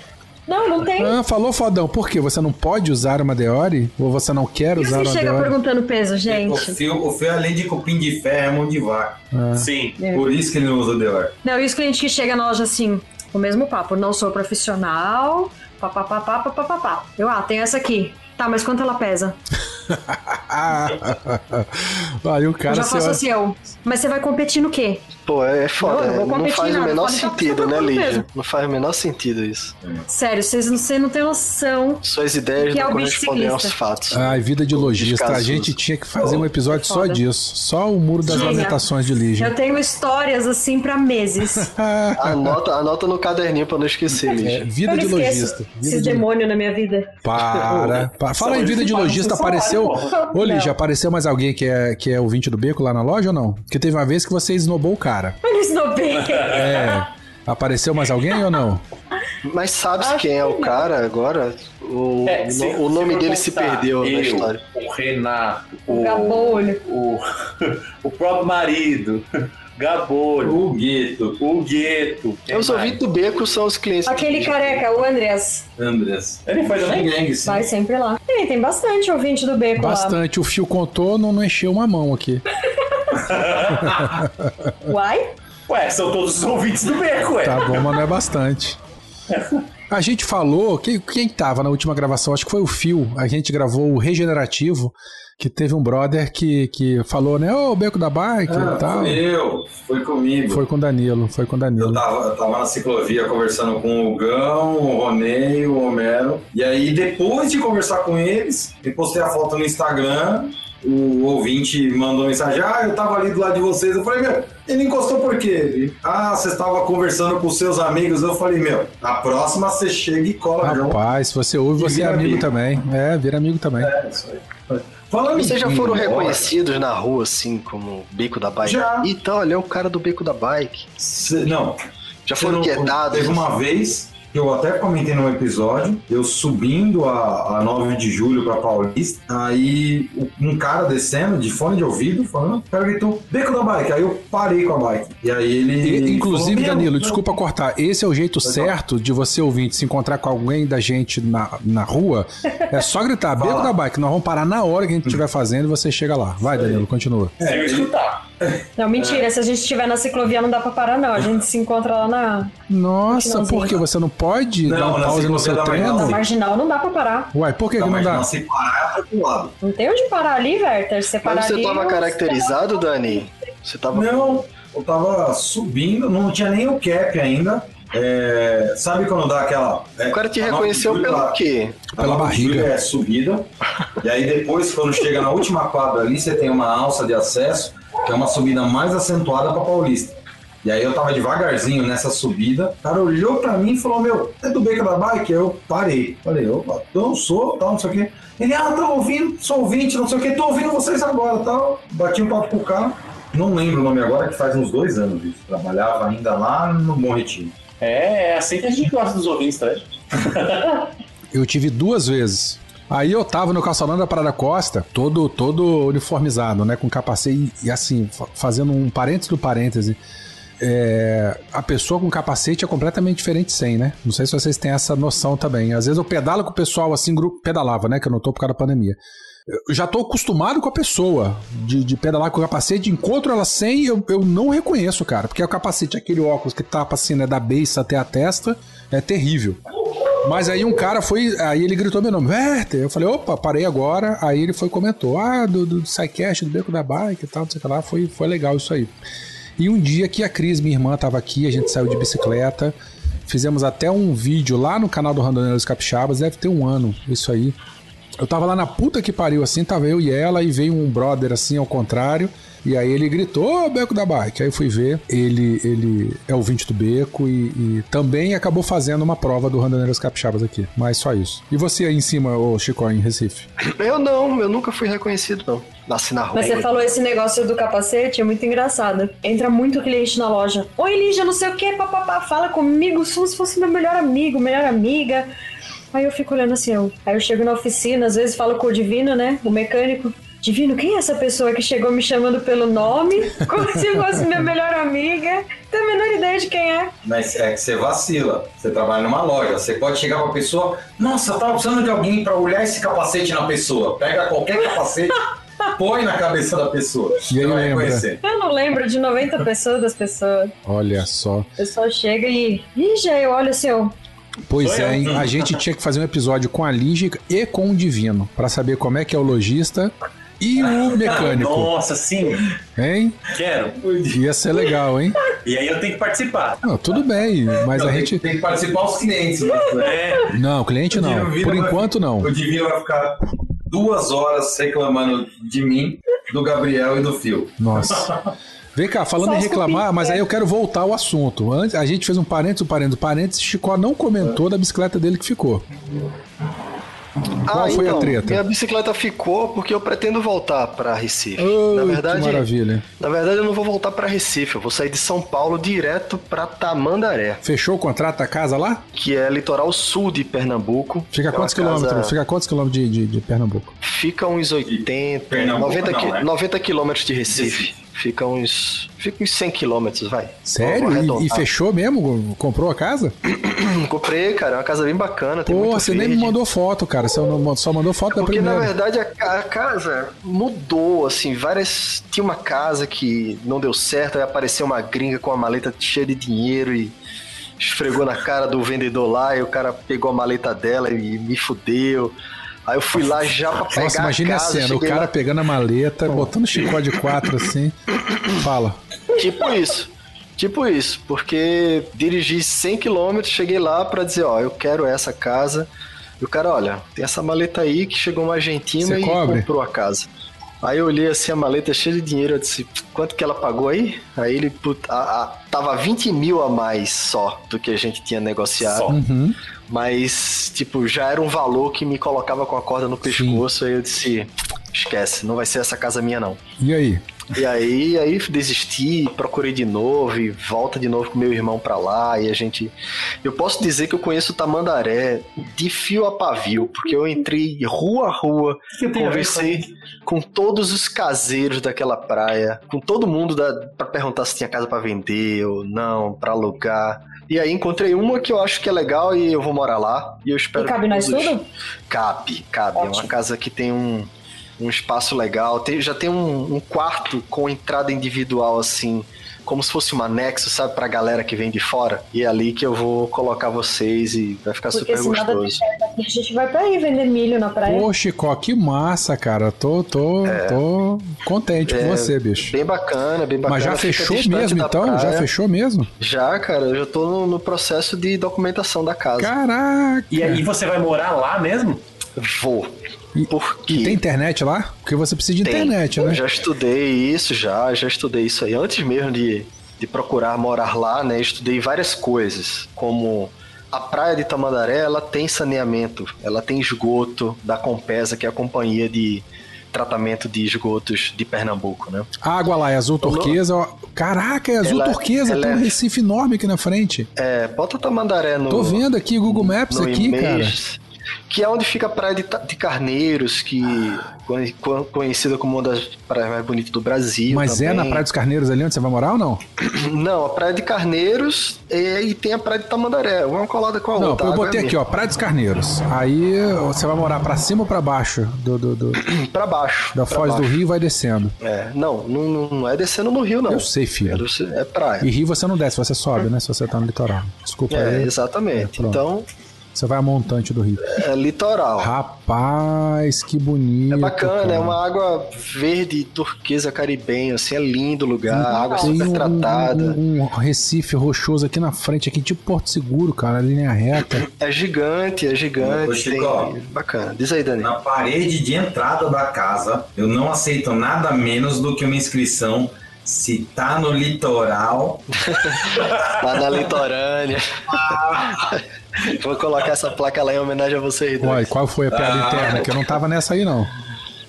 Não, não tem. Ah, falou fodão. Por quê? Você não pode usar uma Deore? Ou você não quer E usar que uma chega Deore? perguntando peso, O gente? fio, o fio, além de cupim de ferro, é mão de vaca. Sim. É. Por isso que ele não usa o Deor. Não, e os clientes que chegam na loja assim, o mesmo papo, não sou profissional, papapá, papapá. Eu, ah, tem essa aqui. Tá, mas quanto ela pesa? Aí o Eu cara já se faço assim, eu. Mas você vai competir no quê? Pô, é foda. Não, eu vou Não, faz em o nada, menor sentido, né, Lígia? mesmo. Não faz o menor sentido isso. Sério, vocês não, você não tem noção. Suas ideias Que é não bicho correspondem aos fatos. Ai, vida de lojista. A gente tinha que fazer um episódio só foda. disso. Só o muro das Tinha. lamentações de Lígia. Eu tenho histórias assim pra meses. Anota, anota no caderninho pra não esquecer, É, Lígia. vida eu de lojista. Esses de... demônios na minha vida. Para. para. Fala em vida de lojista, apareceu. Ô, Lígia, apareceu mais alguém que é, que é ouvinte do beco lá na loja ou não? Porque teve uma vez que você esnobou o cara. Isso no bem. É. Apareceu mais alguém ou não? Mas sabe-se Acho quem é o não. cara agora? O, É, o se- o se nome for dele se perdeu na eu, história. O Renato, O o, Gabolho. o, o próprio marido, Gabolho, O Gueto, o Gueto. quem Os mais? ouvintes do beco são os clientes. Aquele careca, o Andreas, Andreas. Ele foi também? Gang, sim. vai sempre lá. Tem, tem bastante ouvinte do Beco lá. Bastante. O fio contou, não, não encheu uma mão aqui. Uai? Ué, são todos os ouvintes do beco, ué. Tá bom, mas não é bastante. A gente falou, quem, quem tava na última gravação, acho que foi o Fio, a gente gravou o Regenerativo, que teve um brother que, que falou, né, ô, Beco da Bike Ah, e tal. fui eu, foi comigo. Foi com o Danilo, foi com o Eu Danilo. tava, eu tava na ciclovia conversando com o Gão, o Ronei, o Homero. E aí, depois de conversar com eles, eu postei a foto no Instagram. O ouvinte mandou mensagem: Ah, eu tava ali do lado de vocês. Eu falei: Meu, ele encostou por quê? Ele, ah, você estava conversando com seus amigos. Eu falei: Meu, a próxima você chega e cola. Rapaz, se você ouve, você é amigo amigo. também. É, vira amigo também. É, isso aí. Falando Vocês já foram reconhecidos na rua, assim, como Beco da Bike? Já. Então, olha, é o cara do Beco da Bike. cê- não, Já foram quedados? Teve uma vez que eu até comentei no episódio, eu subindo a, a 9 de julho pra Paulista, aí um cara descendo de fone de ouvido, falando, o cara gritou, beco da bike. Aí eu parei com a bike. E aí ele. E, ele inclusive, falou, "Meu, Danilo, desculpa cortar. Esse é o jeito certo de você ouvinte se encontrar com alguém da gente na, na rua. É só gritar, beco da bike. Nós vamos parar na hora que a gente estiver fazendo e você chega lá. Vai, Danilo, continua. Se eu escutar. Não, mentira. Se a gente estiver na ciclovia, não dá pra parar, não. A gente se encontra lá na, Nossa, Finalzinho. por que você não pode Não, dar um na pause no seu treino? na Sim. marginal, não dá pra parar. Uai, por que, que Não, não mas dá? não, se parar é pro lado. Não tem onde parar ali, Werther. Você parar Mas você ali, tava caracterizado, Dani? Você tava. Não, eu tava subindo, não tinha nem o cap ainda. É, sabe quando dá aquela. é, O cara te reconheceu pelo ela- quê? A Pela barriga. É subida. e aí depois, quando chega na última quadra ali, você tem uma alça de acesso, que é uma subida mais acentuada para Paulista. E aí eu tava devagarzinho nessa subida, o cara olhou pra mim e falou, meu, é do Beco da Bike? Eu parei. Falei, opa, eu sou, tal, não sei o quê. Ele, ah, tô ouvindo, sou ouvinte, não sei o quê, tô ouvindo vocês agora, tal. Bati um papo com o cara, não lembro o nome agora, que faz uns dois anos isso. Trabalhava ainda lá no Bom Retiro. É, é assim que a gente gosta dos ouvintes, tá? Eu tive duas vezes. Aí eu tava no calçadão da Parada Costa, todo todo uniformizado, né, com capacete e assim, fa- fazendo um parênteses do parêntese. É, a pessoa com capacete é completamente diferente sem, né? Não sei se vocês têm essa noção também. Às vezes eu pedalo com o pessoal assim, grupo pedalava, né? Que eu não tô por causa da pandemia. Eu já tô acostumado com a pessoa de, de pedalar com o capacete, encontro ela sem, eu, eu não reconheço, cara. Porque o capacete, aquele óculos que tapa assim, né, da beiça até a testa, é terrível. Mas aí um cara foi, aí ele gritou meu nome, Werther. Eu falei, opa, parei agora. Aí ele foi comentou, ah, do, do SciCast, do Beco da Bike e tal, não sei o que lá. Foi, foi legal isso aí. E um dia que a Cris, minha irmã, tava aqui, a gente saiu de bicicleta, fizemos até um vídeo lá no canal do Randoneiros Capixabas, deve ter um ano isso aí. Eu tava lá na puta que pariu assim, tava eu e ela, e veio um brother assim ao contrário. E aí ele gritou, ô Beco da Bike. Aí eu fui ver, ele, ele é ouvinte do Beco e, e também acabou fazendo uma prova do Randoneiros Capixabas aqui. Mas só isso. E você aí em cima, ô Chico, em Recife? Eu não, eu nunca fui reconhecido, não. Nasci na rua. Mas você falou esse negócio do capacete, é muito engraçado. Entra muito cliente na loja. Oi, Lígia, não sei o que, papapá, fala comigo, como se fosse meu melhor amigo, melhor amiga. Aí eu fico olhando assim, eu. Aí eu chego na oficina, às vezes falo com o Divino, né? O mecânico. Divino, quem é essa pessoa que chegou me chamando pelo nome? Como se fosse minha melhor amiga. Tenho a menor ideia de quem é. Mas é que você vacila. Você trabalha numa loja. Você pode chegar pra pessoa. Nossa, eu tava precisando de alguém pra olhar esse capacete na pessoa. Pega qualquer capacete, põe na cabeça da pessoa. E vai lembra? reconhecer. Eu não lembro de 90 pessoas das pessoas. Olha só. O pessoal chega e. Lígia, eu olho assim, eu. Pois Sou é, hein? A gente tinha que fazer um episódio com a Lígia e com o Divino, pra saber como é que é o lojista e o mecânico, Nossa, sim, hein? quero. Ia ser legal, hein? E aí eu tenho que participar. Não, tudo bem, mas Não, a gente. Tem que participar os clientes. né? É, Não, cliente não. Por vai- enquanto não. O Divino vai ficar duas horas reclamando de mim, do Gabriel e do Fio. Nossa. Vem cá, falando Só em reclamar, mas aí eu quero voltar ao assunto. Antes, a gente fez um parênteses, um parênteses, um parênteses. Chicó não comentou da bicicleta dele que ficou. Qual foi a treta? Ah, Minha bicicleta ficou porque eu pretendo voltar pra Recife. Ai, na que verdade, maravilha. na verdade eu não vou voltar pra Recife, eu vou sair de São Paulo direto pra Tamandaré, Fechou o contrato da casa lá? que é litoral sul de Pernambuco. Fica a É quantos quilômetros? casa- Fica a quantos quilômetros de, de, de Pernambuco? Fica uns 80, Pernambuco 90, não, qui- né? 90 quilômetros de Recife. Fica uns, fica uns 100 quilômetros, vai. Sério? E, e fechou mesmo? Comprou a casa? Comprei, cara, é uma casa bem bacana, Pô, você nem me verde. mandou foto, cara. Você só mandou foto da Porque na primeira. verdade a, a casa mudou, assim, várias. Tinha uma casa que não deu certo, aí apareceu uma gringa com uma maleta cheia de dinheiro e esfregou na cara do vendedor lá, e o cara pegou a maleta dela e me fudeu. Aí eu fui lá já pra pegar Nossa, imagine a a casa, cena, o cara lá- pegando a maleta, botando chicote de quatro assim. Fala. Tipo isso. Tipo isso, porque dirigi 100 km, cheguei lá pra dizer, ó, eu quero essa casa. E o cara, olha, tem essa maleta aí que chegou uma argentina Você e cobre? comprou a casa. Aí eu olhei assim a maleta cheia de dinheiro, eu disse, quanto que ela pagou aí? Aí ele, puta, a- a- tava 20 mil a mais só do que a gente tinha negociado. Uhum. Mas, tipo, já era um valor que me colocava com a corda no pescoço. Aí eu disse, esquece, não vai ser essa casa minha não. E aí? E aí, aí desisti, procurei de novo e volta de novo com meu irmão pra lá e a gente... Eu posso dizer que eu conheço Tamandaré de fio a pavio, porque eu entrei rua a rua, conversei com todos os caseiros daquela praia, com todo mundo da, pra perguntar se tinha casa pra vender ou não, pra alugar. E aí encontrei uma que eu acho que é legal e eu vou morar lá. E eu espero E cabe que nós todos- tudo? Cabe, cabe. É uma Ótimo. casa que tem um, um espaço legal. Tem- já tem um, um quarto com entrada individual, assim, como se fosse um anexo, sabe, pra galera que vem de fora. E é ali que eu vou colocar vocês e vai ficar Porque super se nada gostoso. certo aqui, a gente vai pra aí vender milho na praia. Pô, Chicó, que massa, cara. Tô, tô, tô contente com É, você, bicho. Bem bacana, bem bacana. Mas já fechou mesmo, então? Já praia. fechou mesmo? Já, cara, eu já tô no, no processo de documentação da casa. Caraca! E aí você vai morar lá mesmo? Vou. E- Porque E tem internet lá? Porque você precisa de Tem. internet, né? Já estudei isso, já, já estudei isso aí. Antes mesmo de, de procurar morar lá, né? Estudei várias coisas, como a praia de Tamandaré, ela tem saneamento, ela tem esgoto da Compesa, que é a companhia de tratamento de esgotos de Pernambuco, né? A água lá é azul turquesa. ó. Caraca, é azul Ela- turquesa. ela Tem um é- Recife enorme aqui na frente. É, bota Tamandaré no... Tô vendo aqui Google Maps aqui, e-mails, Que é onde fica a praia de, de Carneiros, que conhe- con- conhecida como uma das praias mais bonitas do Brasil. Mas é também. na Praia dos Carneiros ali onde você vai morar ou não? Não, a Praia de Carneiros e, e tem a Praia de Tamandaré. Uma colada com a Não, outra. eu a água botei é aqui, ó, Praia dos Carneiros. Aí você vai morar pra cima ou pra baixo do, do- do-. Pra baixo. da Foz do baixo. Rio e vai descendo. É, não, não, não é descendo no rio, não. Eu sei, É, filho. desce- é praia. E Rio você não desce, você sobe, né? Se você tá no litoral. Desculpa É, aí. exatamente. É, então, Você vai a montante do Rio. é litoral. Rapaz, que bonito. É bacana, cara. é uma água verde, turquesa, caribenho, assim, é lindo o lugar, água Tem super um, tratada. um- um Recife rochoso aqui na frente, aqui tipo Porto Seguro, cara, linha reta. É gigante, é Ô, gigante. Chico. Tem... Bacana. Diz aí, Dani. Na parede de entrada da casa, eu não aceito nada menos do que uma inscrição se tá no litoral. Lá na litorânea. Vou colocar essa placa lá em homenagem a vocês dois. Olha, qual foi a piada Ah. interna? Que eu não tava nessa aí, não.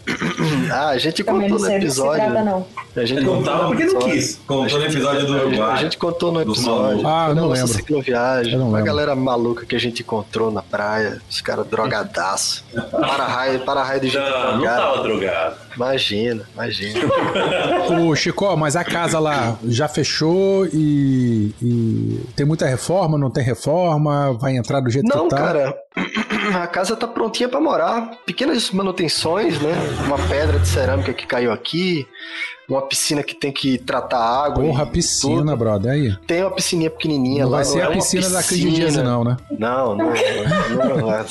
Ah, a gente Também contou não no episódio. trata, não. A gente Não tava porque não quis. Contou no episódio do A Uruguai. gente contou no episódio. Ah, não nossa lembro. cicloviagem. Eu não Uma lembro. galera maluca que a gente encontrou na praia. Os caras drogadaço. Para-raio para -raio de gente Não, não drogada. tava drogado. Imagina, imagina. Ô, Chico, mas a casa lá já fechou e, e tem muita reforma, não tem reforma? Vai entrar do jeito Não, que tá? cara. A casa tá prontinha pra morar. Pequenas manutenções, né? Uma pedra de cerâmica que caiu aqui. Uma piscina que tem que tratar água. Porra, e piscina, tudo. brother, aí. Tem uma piscininha pequenininha Não lá. vai ser é a uma piscina da Cris Dias, não, né? Não, não, não, não.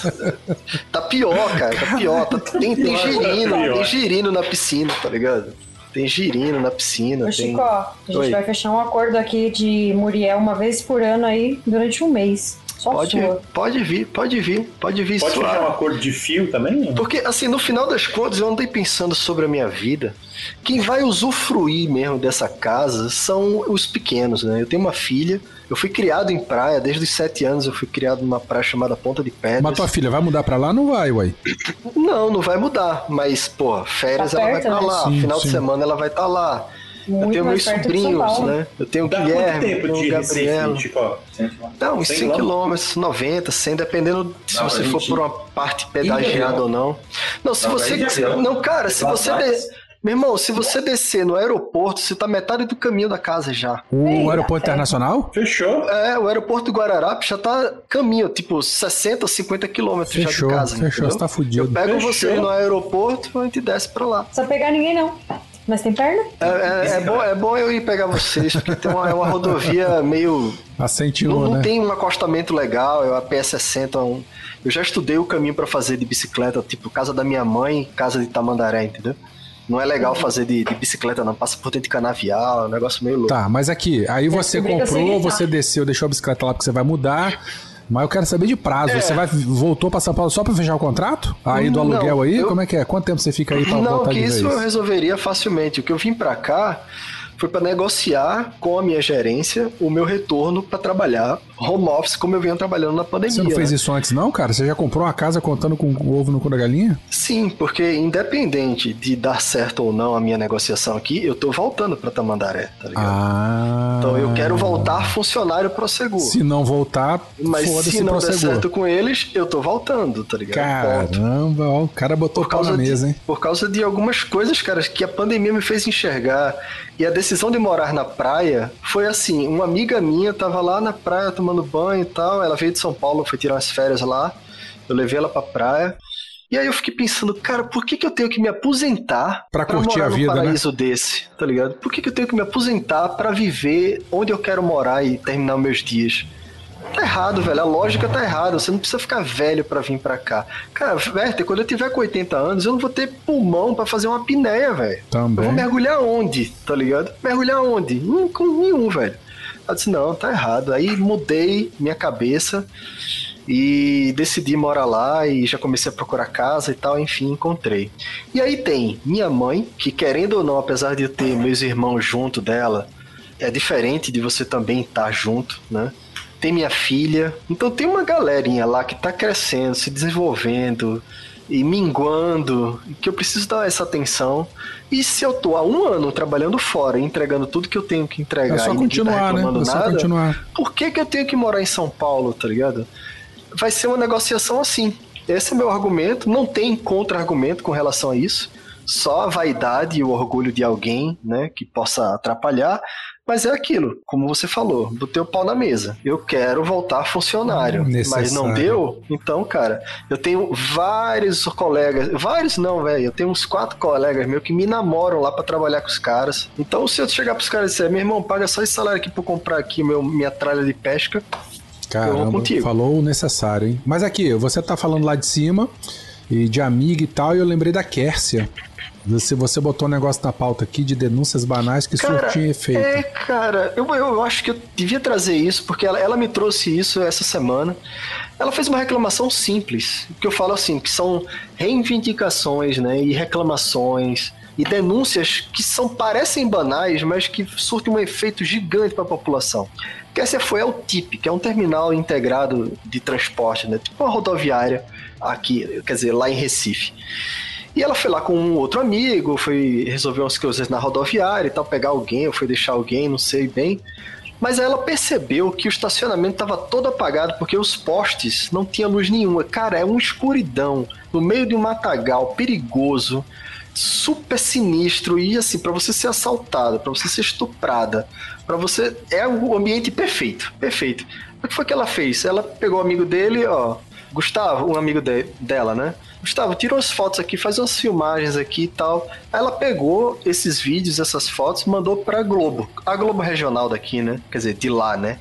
Tá pior, cara, tá pior. Tá- tem, tem girino, tem girino na piscina, tá ligado? Tem girino na piscina. Ô, tem... Chico, a gente Oi. vai fechar um acordo aqui de Muriel uma vez por ano aí durante um mês. Só Pode, sua. pode vir, pode vir, pode vir Pode suave. fechar um acordo de fio também? Porque, assim, no final das contas, eu andei pensando sobre a minha vida. Quem vai usufruir mesmo dessa casa são os pequenos, né? Eu tenho uma filha, eu fui criado em praia, desde os sete anos eu fui criado numa praia chamada Ponta de Pedras. Mas tua filha vai mudar pra lá? Não vai, uai. Não, não vai mudar, mas, pô, férias Tá ela vai perto, estar né? lá, Sim, final sim. de semana ela vai estar lá. Eu tenho meus sobrinhos, né? Eu tenho o Dá Guilherme, quanto tempo de Gabriel. Recife, Chico? Não, uns 100 100 quilômetros? quilômetros, 90, 100, dependendo se Não, você for gente- por uma parte pedagiada ou não. Não, se Não, você. Não, cara, se você. de- Meu irmão, se você descer no aeroporto, você tá metade do caminho da casa já. O Eita, aeroporto internacional? Fechou? É, o aeroporto do Guararapes já tá caminho, tipo 60, 50 quilômetros já Fechou, de casa. fechou, entendeu? você tá fudido. Eu pego Fechou. você no aeroporto e a gente desce pra lá. Não precisa pegar ninguém, não. Mas tem perna? É, é- é bom, é bom eu ir pegar vocês, porque tem uma, é uma rodovia meio A Não, 101, não né? tem um acostamento legal, é a PS60. Um... Eu já estudei o caminho pra fazer de bicicleta, tipo, casa da minha mãe, casa de Tamandaré, entendeu? Não é legal fazer de, de bicicleta, não. Passa por dentro de canavial, é um negócio meio louco. Tá, mas aqui, aí você comprou, você desceu, deixou a bicicleta lá porque você vai mudar. Mas eu quero saber de prazo. É. Você vai, voltou pra São Paulo só pra fechar o contrato? Aí do Não, aluguel aí? eu- Como é que é? Quanto tempo você fica aí Não, voltar que de isso eu resolveria facilmente. O que eu vim pra cá foi pra negociar com a minha gerência o meu retorno pra trabalhar home office como eu venho trabalhando na pandemia. Você não fez né? isso antes, não, cara? Você já comprou uma casa contando com o ovo no cu da galinha? Sim, porque independente de dar certo ou não a minha negociação aqui, eu tô voltando pra Tamandaré, tá ligado? Ah. Então eu quero voltar funcionário pro seguro. Se não voltar, Mas foda-se se não der certo com eles, eu tô voltando, tá ligado? Caramba, ó, o cara botou Por pau na causa, mesa, de, hein? por causa de algumas coisas, cara, que a pandemia me fez enxergar. E a decisão de morar na praia foi assim: uma amiga minha tava lá na praia tomando banho e tal. Ela veio de São Paulo, foi tirar umas férias lá. Eu levei ela pra praia. E aí eu fiquei pensando, cara, por que, que eu tenho que me aposentar Pra curtir morar a vida, num né? paraíso desse, tá ligado? Por que, que eu tenho que me aposentar pra viver onde eu quero morar e terminar meus dias? Tá errado, velho. A lógica tá errada. Você não precisa ficar velho pra vir pra cá. Cara, Werther, quando eu tiver com 80 anos, eu não vou ter pulmão pra fazer uma apneia, velho. Eu vou Também. mergulhar onde, tá ligado? Mergulhar onde? Hum, com nenhum, velho. Eu disse, não, tá errado. Aí mudei minha cabeça e decidi morar lá e já comecei a procurar casa e tal, enfim, encontrei. E aí tem minha mãe, que querendo ou não, apesar de eu ter meus irmãos junto dela, é diferente de você também estar junto, né? Tem minha filha. Então tem uma galerinha lá que tá crescendo, se desenvolvendo e minguando, que eu preciso dar essa atenção. E se eu tô há um ano trabalhando fora, entregando tudo que eu tenho que entregar É só e tá continuar, né? reclamando É só nada, continuar. por que, que eu tenho que morar em São Paulo, tá ligado? Vai ser uma negociação assim. Esse é meu argumento. Não tem contra-argumento com relação a isso. Só a vaidade e o orgulho de alguém, né, que possa atrapalhar. Mas é aquilo, como você falou, botei o pau na mesa. Eu quero voltar funcionário. Mas não deu? Então, cara, eu tenho vários colegas. Vários não, velho. Eu tenho uns quatro colegas meus que me namoram lá pra trabalhar com os caras. Então, se eu chegar pros caras e disser, meu irmão, paga só esse salário aqui pra eu comprar aqui meu, minha tralha de pesca. Caramba, falou o necessário, hein? Mas aqui, você tá falando lá de cima e de amiga e tal, e eu lembrei da Kércia. Você, você botou um negócio na pauta aqui de denúncias banais que Cara, surtiam efeito. É, cara, eu, eu acho que eu devia trazer isso, porque ela, ela me trouxe isso essa semana. Ela fez uma reclamação simples, que eu falo assim, que são reivindicações, né, e reclamações e denúncias que são parecem banais, mas que surtem um efeito gigante para a população. Que essa foi ao TIP, que é um terminal integrado de transporte, né, tipo uma rodoviária aqui, quer dizer, lá em Recife. E ela foi lá com um outro amigo, foi resolver umas coisas na rodoviária e tal, pegar alguém, ou foi deixar alguém, não sei bem. Mas aí ela percebeu que o estacionamento estava todo apagado porque os postes não tinha luz nenhuma. Cara, é uma escuridão no meio de um matagal perigoso, super sinistro e assim, para você ser assaltada, para você ser estuprada, para você é o ambiente perfeito, perfeito. O que foi que ela fez? Ela pegou o amigo dele, ó, Gustavo, um amigo de- dela, né? Gustavo, tira umas fotos aqui, faz umas filmagens aqui e tal. Aí ela pegou esses vídeos, essas fotos, mandou pra Globo. A Globo regional daqui, né? Quer dizer, de lá, né?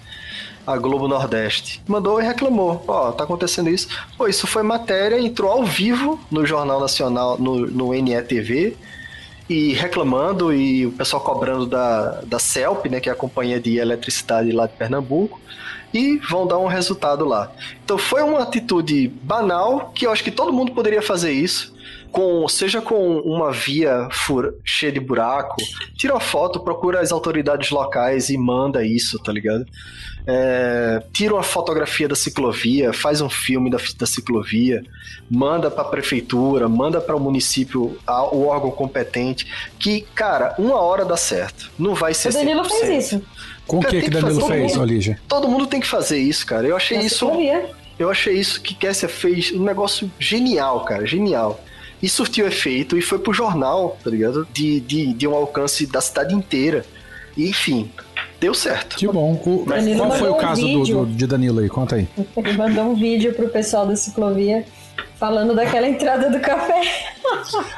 A Globo Nordeste. Mandou e reclamou. Ó, tá acontecendo isso. Pô, isso foi matéria, entrou ao vivo no Jornal Nacional, no, no NETV. e reclamando e o pessoal cobrando da, da CELP, né, que é a companhia de eletricidade lá de Pernambuco, e vão dar um resultado lá. Então foi uma atitude banal que eu acho que todo mundo poderia fazer isso. Com, seja com uma via fura, cheia de buraco, tira uma foto, procura as autoridades locais e manda isso, tá ligado? É, tira uma fotografia da ciclovia, faz um filme da, da ciclovia, manda para a prefeitura, manda para o município, a, o órgão competente, que, cara, uma hora dá certo. Não vai ser O Danilo 100%. fez isso. Com o que que Danilo fazer fez, Olígia? Todo mundo tem que fazer isso, cara. Eu achei Na isso ciclovia. eu achei isso que Kessia fez um negócio genial, cara, genial. E surtiu efeito e foi pro jornal, tá ligado? De, de, de um alcance da cidade inteira. E, enfim, deu certo. Que bom. O- qual foi o mandou um caso do, do- de Danilo aí? Conta aí. Ele mandou um vídeo pro pessoal da ciclovia falando daquela entrada do café.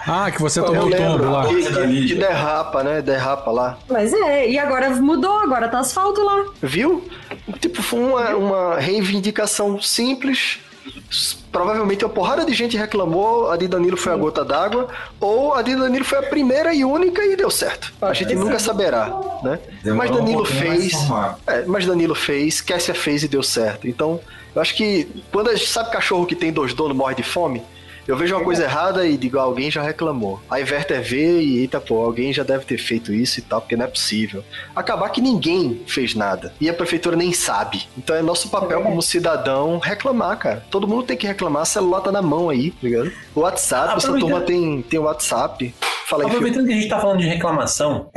Ah, que você tomou o tombo lá. que, derrapa, né? Derrapa lá. Mas é, e agora mudou, agora tá asfalto lá. Viu? Tipo, foi uma, uma reivindicação simples. Provavelmente uma porrada de gente reclamou, a de Danilo foi a gota d'água, ou a de Danilo foi a primeira e única e deu certo. A gente nunca saberá, né? Demorou Mas um Danilo mas fez. É, mas Danilo fez, Kessia fez e deu certo. Então, eu acho que quando a gente sabe cachorro que tem dois donos morre de fome, eu vejo uma coisa errada e digo, ah, alguém já reclamou. Aí Werther vê e, eita pô, alguém já deve ter feito isso e tal, porque não é possível. Acabar que ninguém fez nada. E a prefeitura nem sabe. Então é nosso papel como cidadão reclamar, cara. Todo mundo tem que reclamar, o celular tá na mão aí, tá ligado? O WhatsApp, essa turma tem, tem WhatsApp. Fala aí, filho. Aproveitando que a gente tá falando de reclamação,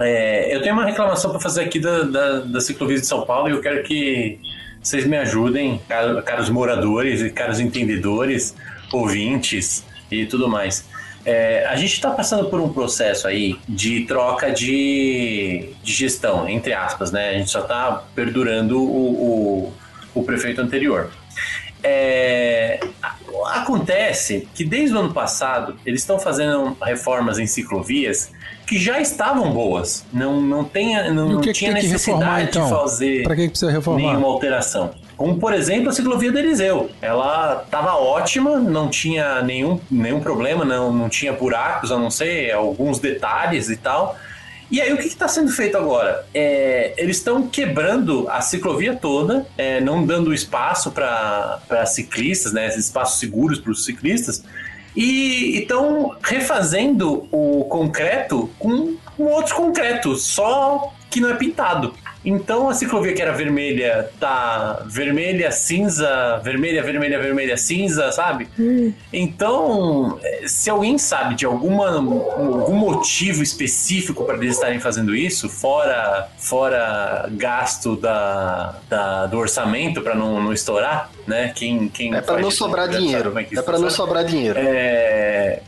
é, eu tenho uma reclamação para fazer aqui da, da, da ciclovia de São Paulo e eu quero que vocês me ajudem, caros, moradores e caros entendedores, ouvintes e tudo mais. É, a gente está passando por um processo aí de troca de, de gestão, entre aspas, né? A gente só está perdurando o, o, o prefeito anterior. É, acontece que desde o ano passado eles estão fazendo reformas em ciclovias que já estavam boas. Não, não, tem, não, não que, tinha que necessidade reformar então? de fazer que que precisa reformar? nenhuma alteração. Como, por exemplo, a ciclovia do Eliseu. Ela estava ótima, não tinha nenhum, nenhum problema, não, não tinha buracos, a não ser alguns detalhes e tal. E aí, o que está sendo feito agora? É, eles estão quebrando a ciclovia toda, é, não dando espaço para ciclistas, né, espaços seguros para os ciclistas, e estão refazendo o concreto com, com outros concretos, só que não é pintado. Então a ciclovia que era vermelha tá vermelha, cinza, vermelha, vermelha, vermelha, cinza, sabe? Então, eh, se alguém sabe de alguma, algum motivo específico para eles estarem fazendo isso, fora, fora gasto da, da- do orçamento para não, não estourar, né? Quem, quem É pra faz não isso sobrar já sabe dinheiro. É pra não sobrar dinheiro. É,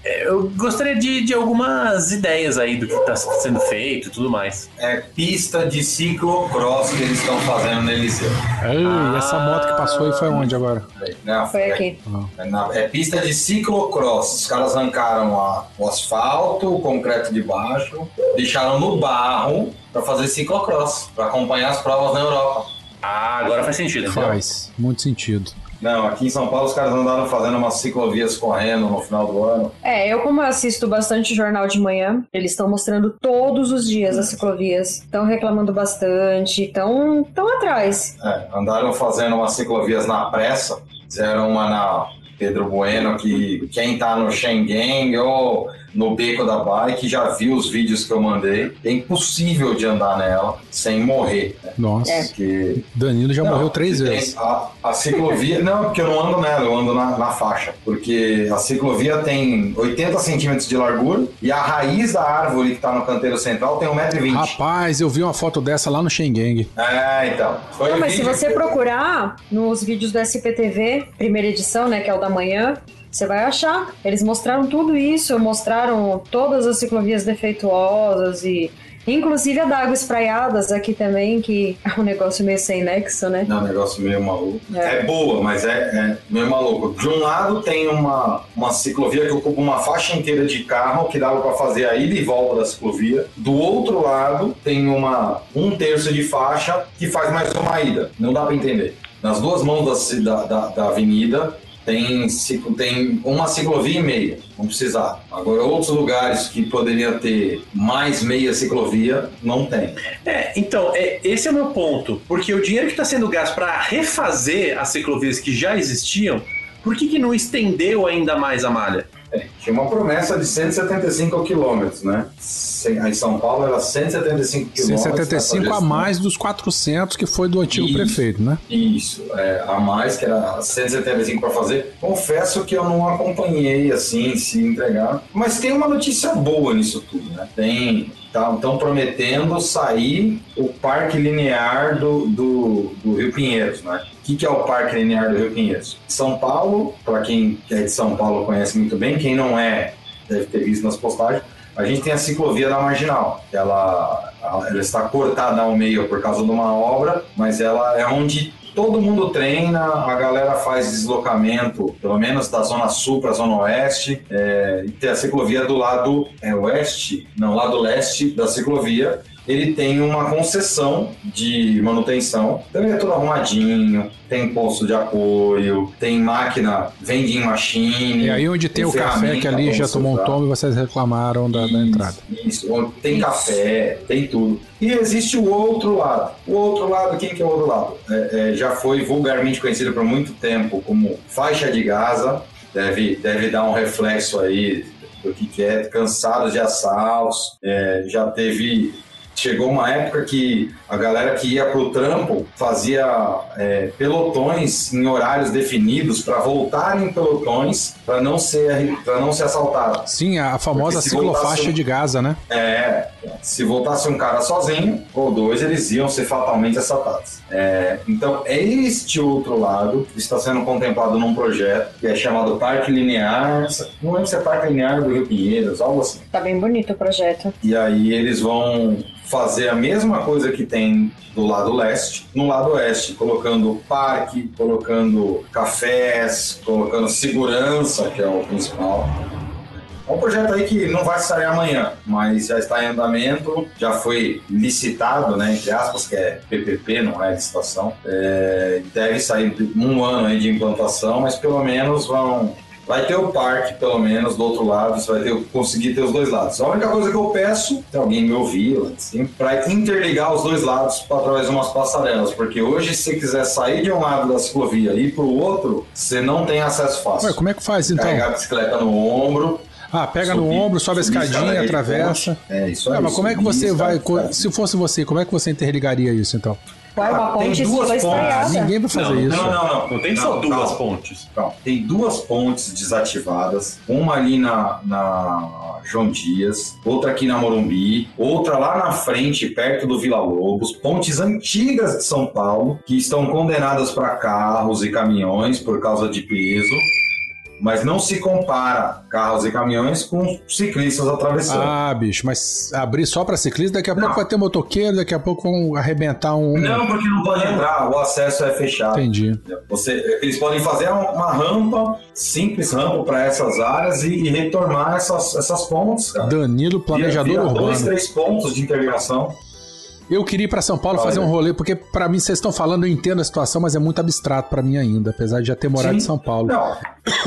eu gostaria de, de algumas ideias aí do que está sendo feito e tudo mais. É pista de ciclocross que eles estão fazendo no Eliseu. Ei, essa moto que passou aí foi onde agora? Né? Foi aqui. É, na- é pista de ciclocross. Os caras arrancaram a- o asfalto, o concreto de baixo, deixaram no barro para fazer ciclocross, para acompanhar as provas na Europa. Ah, agora faz sentido. Faz muito sentido. Não, aqui em São Paulo os caras andaram fazendo umas ciclovias correndo no final do ano. É, eu como assisto bastante jornal de manhã, eles estão mostrando todos os dias as ciclovias. Estão reclamando bastante, estão tão atrás. É, andaram fazendo umas ciclovias na pressa, fizeram uma na Pedro Bueno, que quem tá no Schengen ou no Beco da Bike já viu os vídeos que eu mandei. É impossível de andar nela sem morrer. Né? Nossa. É. Porque Danilo já Não, morreu três vezes. A, a ciclovia. não, porque eu não ando nela, eu ando na, na faixa. Porque a ciclovia tem 80 centímetros de largura e a raiz da árvore que está no canteiro central tem 1,20m. Rapaz, eu vi uma foto dessa lá no Schengen. É, então. Foi Não, mas se você que- procurar nos vídeos do SPTV, primeira edição, né, que é o da manhã, você vai achar. Eles mostraram tudo isso, mostraram todas as ciclovias defeituosas e inclusive a da Água Espraiadas aqui também, que é um negócio meio sem nexo, né? É um negócio meio maluco. É. É, boa, mas é, é meio maluco. De um lado tem uma, uma ciclovia que ocupa uma faixa inteira de carro que dava para fazer a ida e volta da ciclovia. Do outro lado tem uma um terço de faixa que faz mais uma ida. Não dá para entender. Nas duas mãos da, da, da avenida tem, ciclo, tem uma ciclovia e meia, não precisar. Agora, outros lugares que poderia ter mais meia ciclovia, não tem. É, então, é, esse é o meu ponto. Porque o dinheiro que está sendo gasto para refazer as ciclovias que já existiam, por que, que não estendeu ainda mais a malha? É, tinha uma promessa de 175 quilômetros, né? Em São Paulo era 175 quilômetros. 175 a nessa mais dos 400 que foi do antigo Isso. prefeito, né? Isso, é, a mais, que era 175 para fazer. Confesso que eu não acompanhei assim, se entregar. Mas tem uma notícia boa nisso tudo, né? Tem. Estão prometendo sair o parque linear do, do, do Rio Pinheiros, né? O que, que é o parque linear do Rio Pinheiros? São Paulo, para quem é de São Paulo conhece muito bem, quem não é, deve ter visto nas postagens, a gente tem a ciclovia da Marginal. Ela, ela está cortada ao meio por causa de uma obra, mas ela é onde todo mundo treina, a galera faz deslocamento, pelo menos da zona sul para a zona oeste, é, e tem a ciclovia do lado é, oeste, não, lado leste da ciclovia, ele tem uma concessão de manutenção. Ele é todo arrumadinho, tem posto de apoio, tem máquina, vending machine. E aí onde tem o café que ali já tomou um tombo e vocês reclamaram da, da entrada. Isso, tem café, tem tudo. E existe o outro lado. O outro lado, quem que é o outro lado? É, é, já foi vulgarmente conhecido por muito tempo como faixa de Gaza. Deve, deve dar um reflexo aí do que, que é, cansado de assaltos. É, já teve chegou uma época que a galera que ia pro trampo fazia é, pelotões em horários definidos para voltar em pelotões para não ser para não ser assaltado. Sim, a famosa ciclofaixa voltasse- de Gaza, né? É, se voltasse um cara sozinho ou dois, eles iam ser fatalmente assaltados. É, então, é este outro lado que está sendo contemplado num projeto que é chamado Parque Linear. Não lembro se é Parque Linear do Rio Pinheiros, algo assim. Tá bem bonito o projeto. E aí eles vão fazer a mesma coisa que tem do lado leste, no lado oeste, colocando parque, colocando cafés, colocando segurança, que é o principal. É um projeto aí que não vai sair amanhã, mas já está em andamento, já foi licitado, né, entre aspas, que é PPP, não é licitação. É, deve sair um ano aí de implantação, mas pelo menos vão Vai ter o parque, pelo menos, do outro lado, você vai ter, conseguir ter os dois lados. A única coisa que eu peço, se alguém me ouvir, assim, para interligar os dois lados através de umas passarelas, porque hoje, se você quiser sair de um lado da ciclovia e ir para o outro, você não tem acesso fácil. Ué, como é que faz então? Carregar a bicicleta no ombro. Ah, pega no subir- ombro, sobe a escadinha, atravessa. É, isso aí. Ah, mas como é que você vai. Se fosse você, como é que você interligaria isso então? Ué, uma Ah, tem ponte duas pontes. estaiada. Ninguém vai fazer Não, isso. Não, não, não. Não tem só Não, duas calma. pontes. Calma. Tem duas pontes desativadas, uma ali na, na João Dias, outra aqui na Morumbi, outra lá na frente, perto do Vila Lobos, pontes antigas de São Paulo, que estão condenadas para carros e caminhões por causa de peso, mas não se compara carros e caminhões com ciclistas atravessando. Ah, bicho, mas abrir só pra ciclista, daqui a Não. pouco vai ter motoqueiro, daqui a pouco vão arrebentar um. Não, porque não pode entrar, o acesso é fechado. Entendi. Você, eles podem fazer uma rampa, simples rampa para essas áreas e, e retornar essas, essas pontes, cara. Danilo, planejador Vira- vira urbano. Dois, três pontos de interligação. Eu queria ir pra São Paulo fazer um Olha. rolê, porque pra mim vocês estão falando, eu entendo a situação, mas é muito abstrato pra mim ainda, apesar de já ter morado Sim. em São Paulo. Não,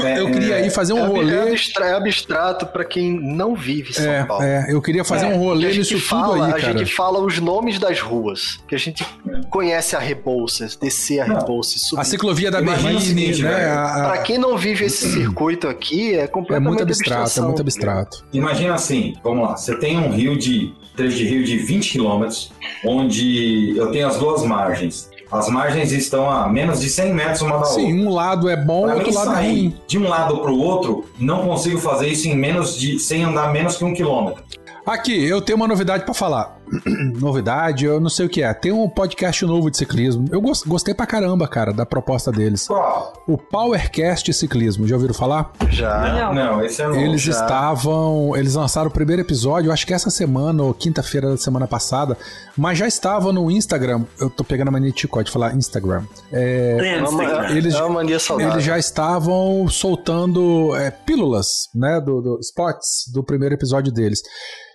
é- Eu queria é- ir fazer um é, é rolê. abstra- é abstrato para quem não vive em São É, Paulo. é, eu queria fazer É, um rolê a nisso fala, tudo aí, a cara. gente fala os nomes das ruas, que a gente conhece a Rebouças, descer a. Rebouças, subir. A ciclovia da Berrine, né? velho. a- a- Pra quem não vive esse circuito aqui, é É completamente muito abstrato, é muito abstrato. Imagina assim, vamos lá, você tem um rio de trecho de rio de 20 quilômetros, onde eu tenho as duas margens. As margens estão a menos de 100 metros uma da outra. Sim, um lado é bom, Pra outro lado é ruim. de um lado para o outro, não consigo fazer isso em menos de sem andar menos que um quilômetro. Aqui, eu tenho uma novidade pra falar. novidade, eu não sei o que é. Tem um podcast novo de ciclismo. Eu gos- gostei pra caramba, cara, da proposta deles. Qual? O Powercast Ciclismo, já ouviram falar? Já. Não. Não, esse é novo. Eles já. estavam. Eles lançaram o primeiro episódio, acho que essa semana ou quinta-feira da semana passada, mas já estavam no Instagram. Eu tô pegando a mania de chicote de falar Instagram. É, É Eles- é uma mania saudável. eles já estavam soltando é, pílulas, né, do, do spots do primeiro episódio deles.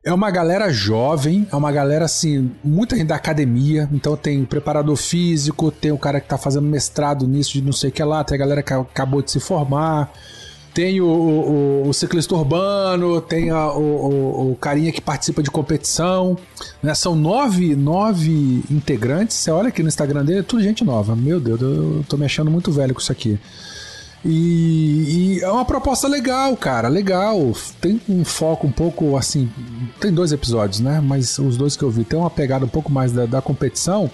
É uma galera jovem, é uma galera galera assim, muita gente da academia, então tem o preparador físico, tem o cara que tá fazendo mestrado nisso de não sei o que lá, tem a galera que acabou de se formar, tem o, o, o ciclista urbano, tem a, o, o, o, carinha que participa de competição. Né? São nove, nove integrantes. Você olha aqui no Instagram dele, é tudo gente nova. Meu Deus, eu tô me achando muito velho com isso aqui. E, e, é uma proposta legal, cara, legal. Tem um foco um pouco assim. Tem dois episódios, né? Mas os dois que eu vi tem uma pegada um pouco mais da, da competição.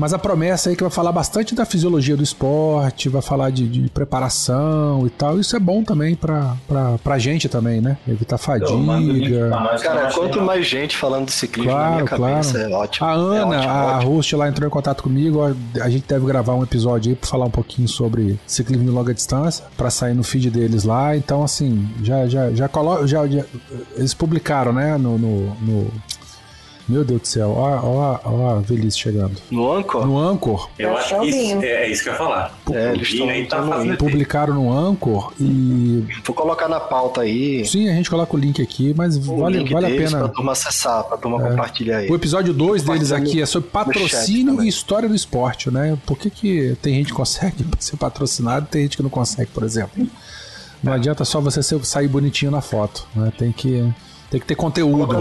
Mas a promessa aí é que vai falar bastante da fisiologia do esporte, vai falar de, de preparação e tal. Isso é bom também pra, pra, pra gente também, né? Evitar fadiga. Cara, quanto mais gente falando de ciclismo claro, na minha cabeça, claro. é ótimo. A Ana, é ótimo, a ótimo. host lá entrou em contato comigo. A gente deve gravar um episódio aí pra falar um pouquinho sobre ciclismo de longa distância, pra sair no feed deles lá. Então, assim, já, já, já coloca. Já, já, eles publicaram, né? no, no, no meu Deus do céu, ó, ó, ó a velhice chegando. No Anchor? No Anchor. Eu acho que isso, é, é, isso que eu ia falar. É, eles estão aí tá fazendo Publicaram no Anchor e. Vou colocar na pauta aí. Sim, a gente coloca o link aqui, mas o vale, link vale a pena. Pra turma acessar, pra turma é. compartilhar aí. O episódio 2 deles aqui é sobre patrocínio e história do esporte, né? Por que, que tem gente que consegue ser patrocinado e tem gente que não consegue, por exemplo? Não adianta só você sair bonitinho na foto, né? Tem que. Tem que ter conteúdo.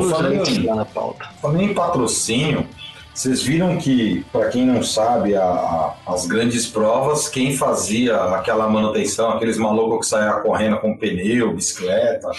Falando em patrocínio, vocês viram que, para quem não sabe, a, a, as grandes provas, quem fazia aquela manutenção, aqueles malucos que saiam correndo com pneu, bicicleta,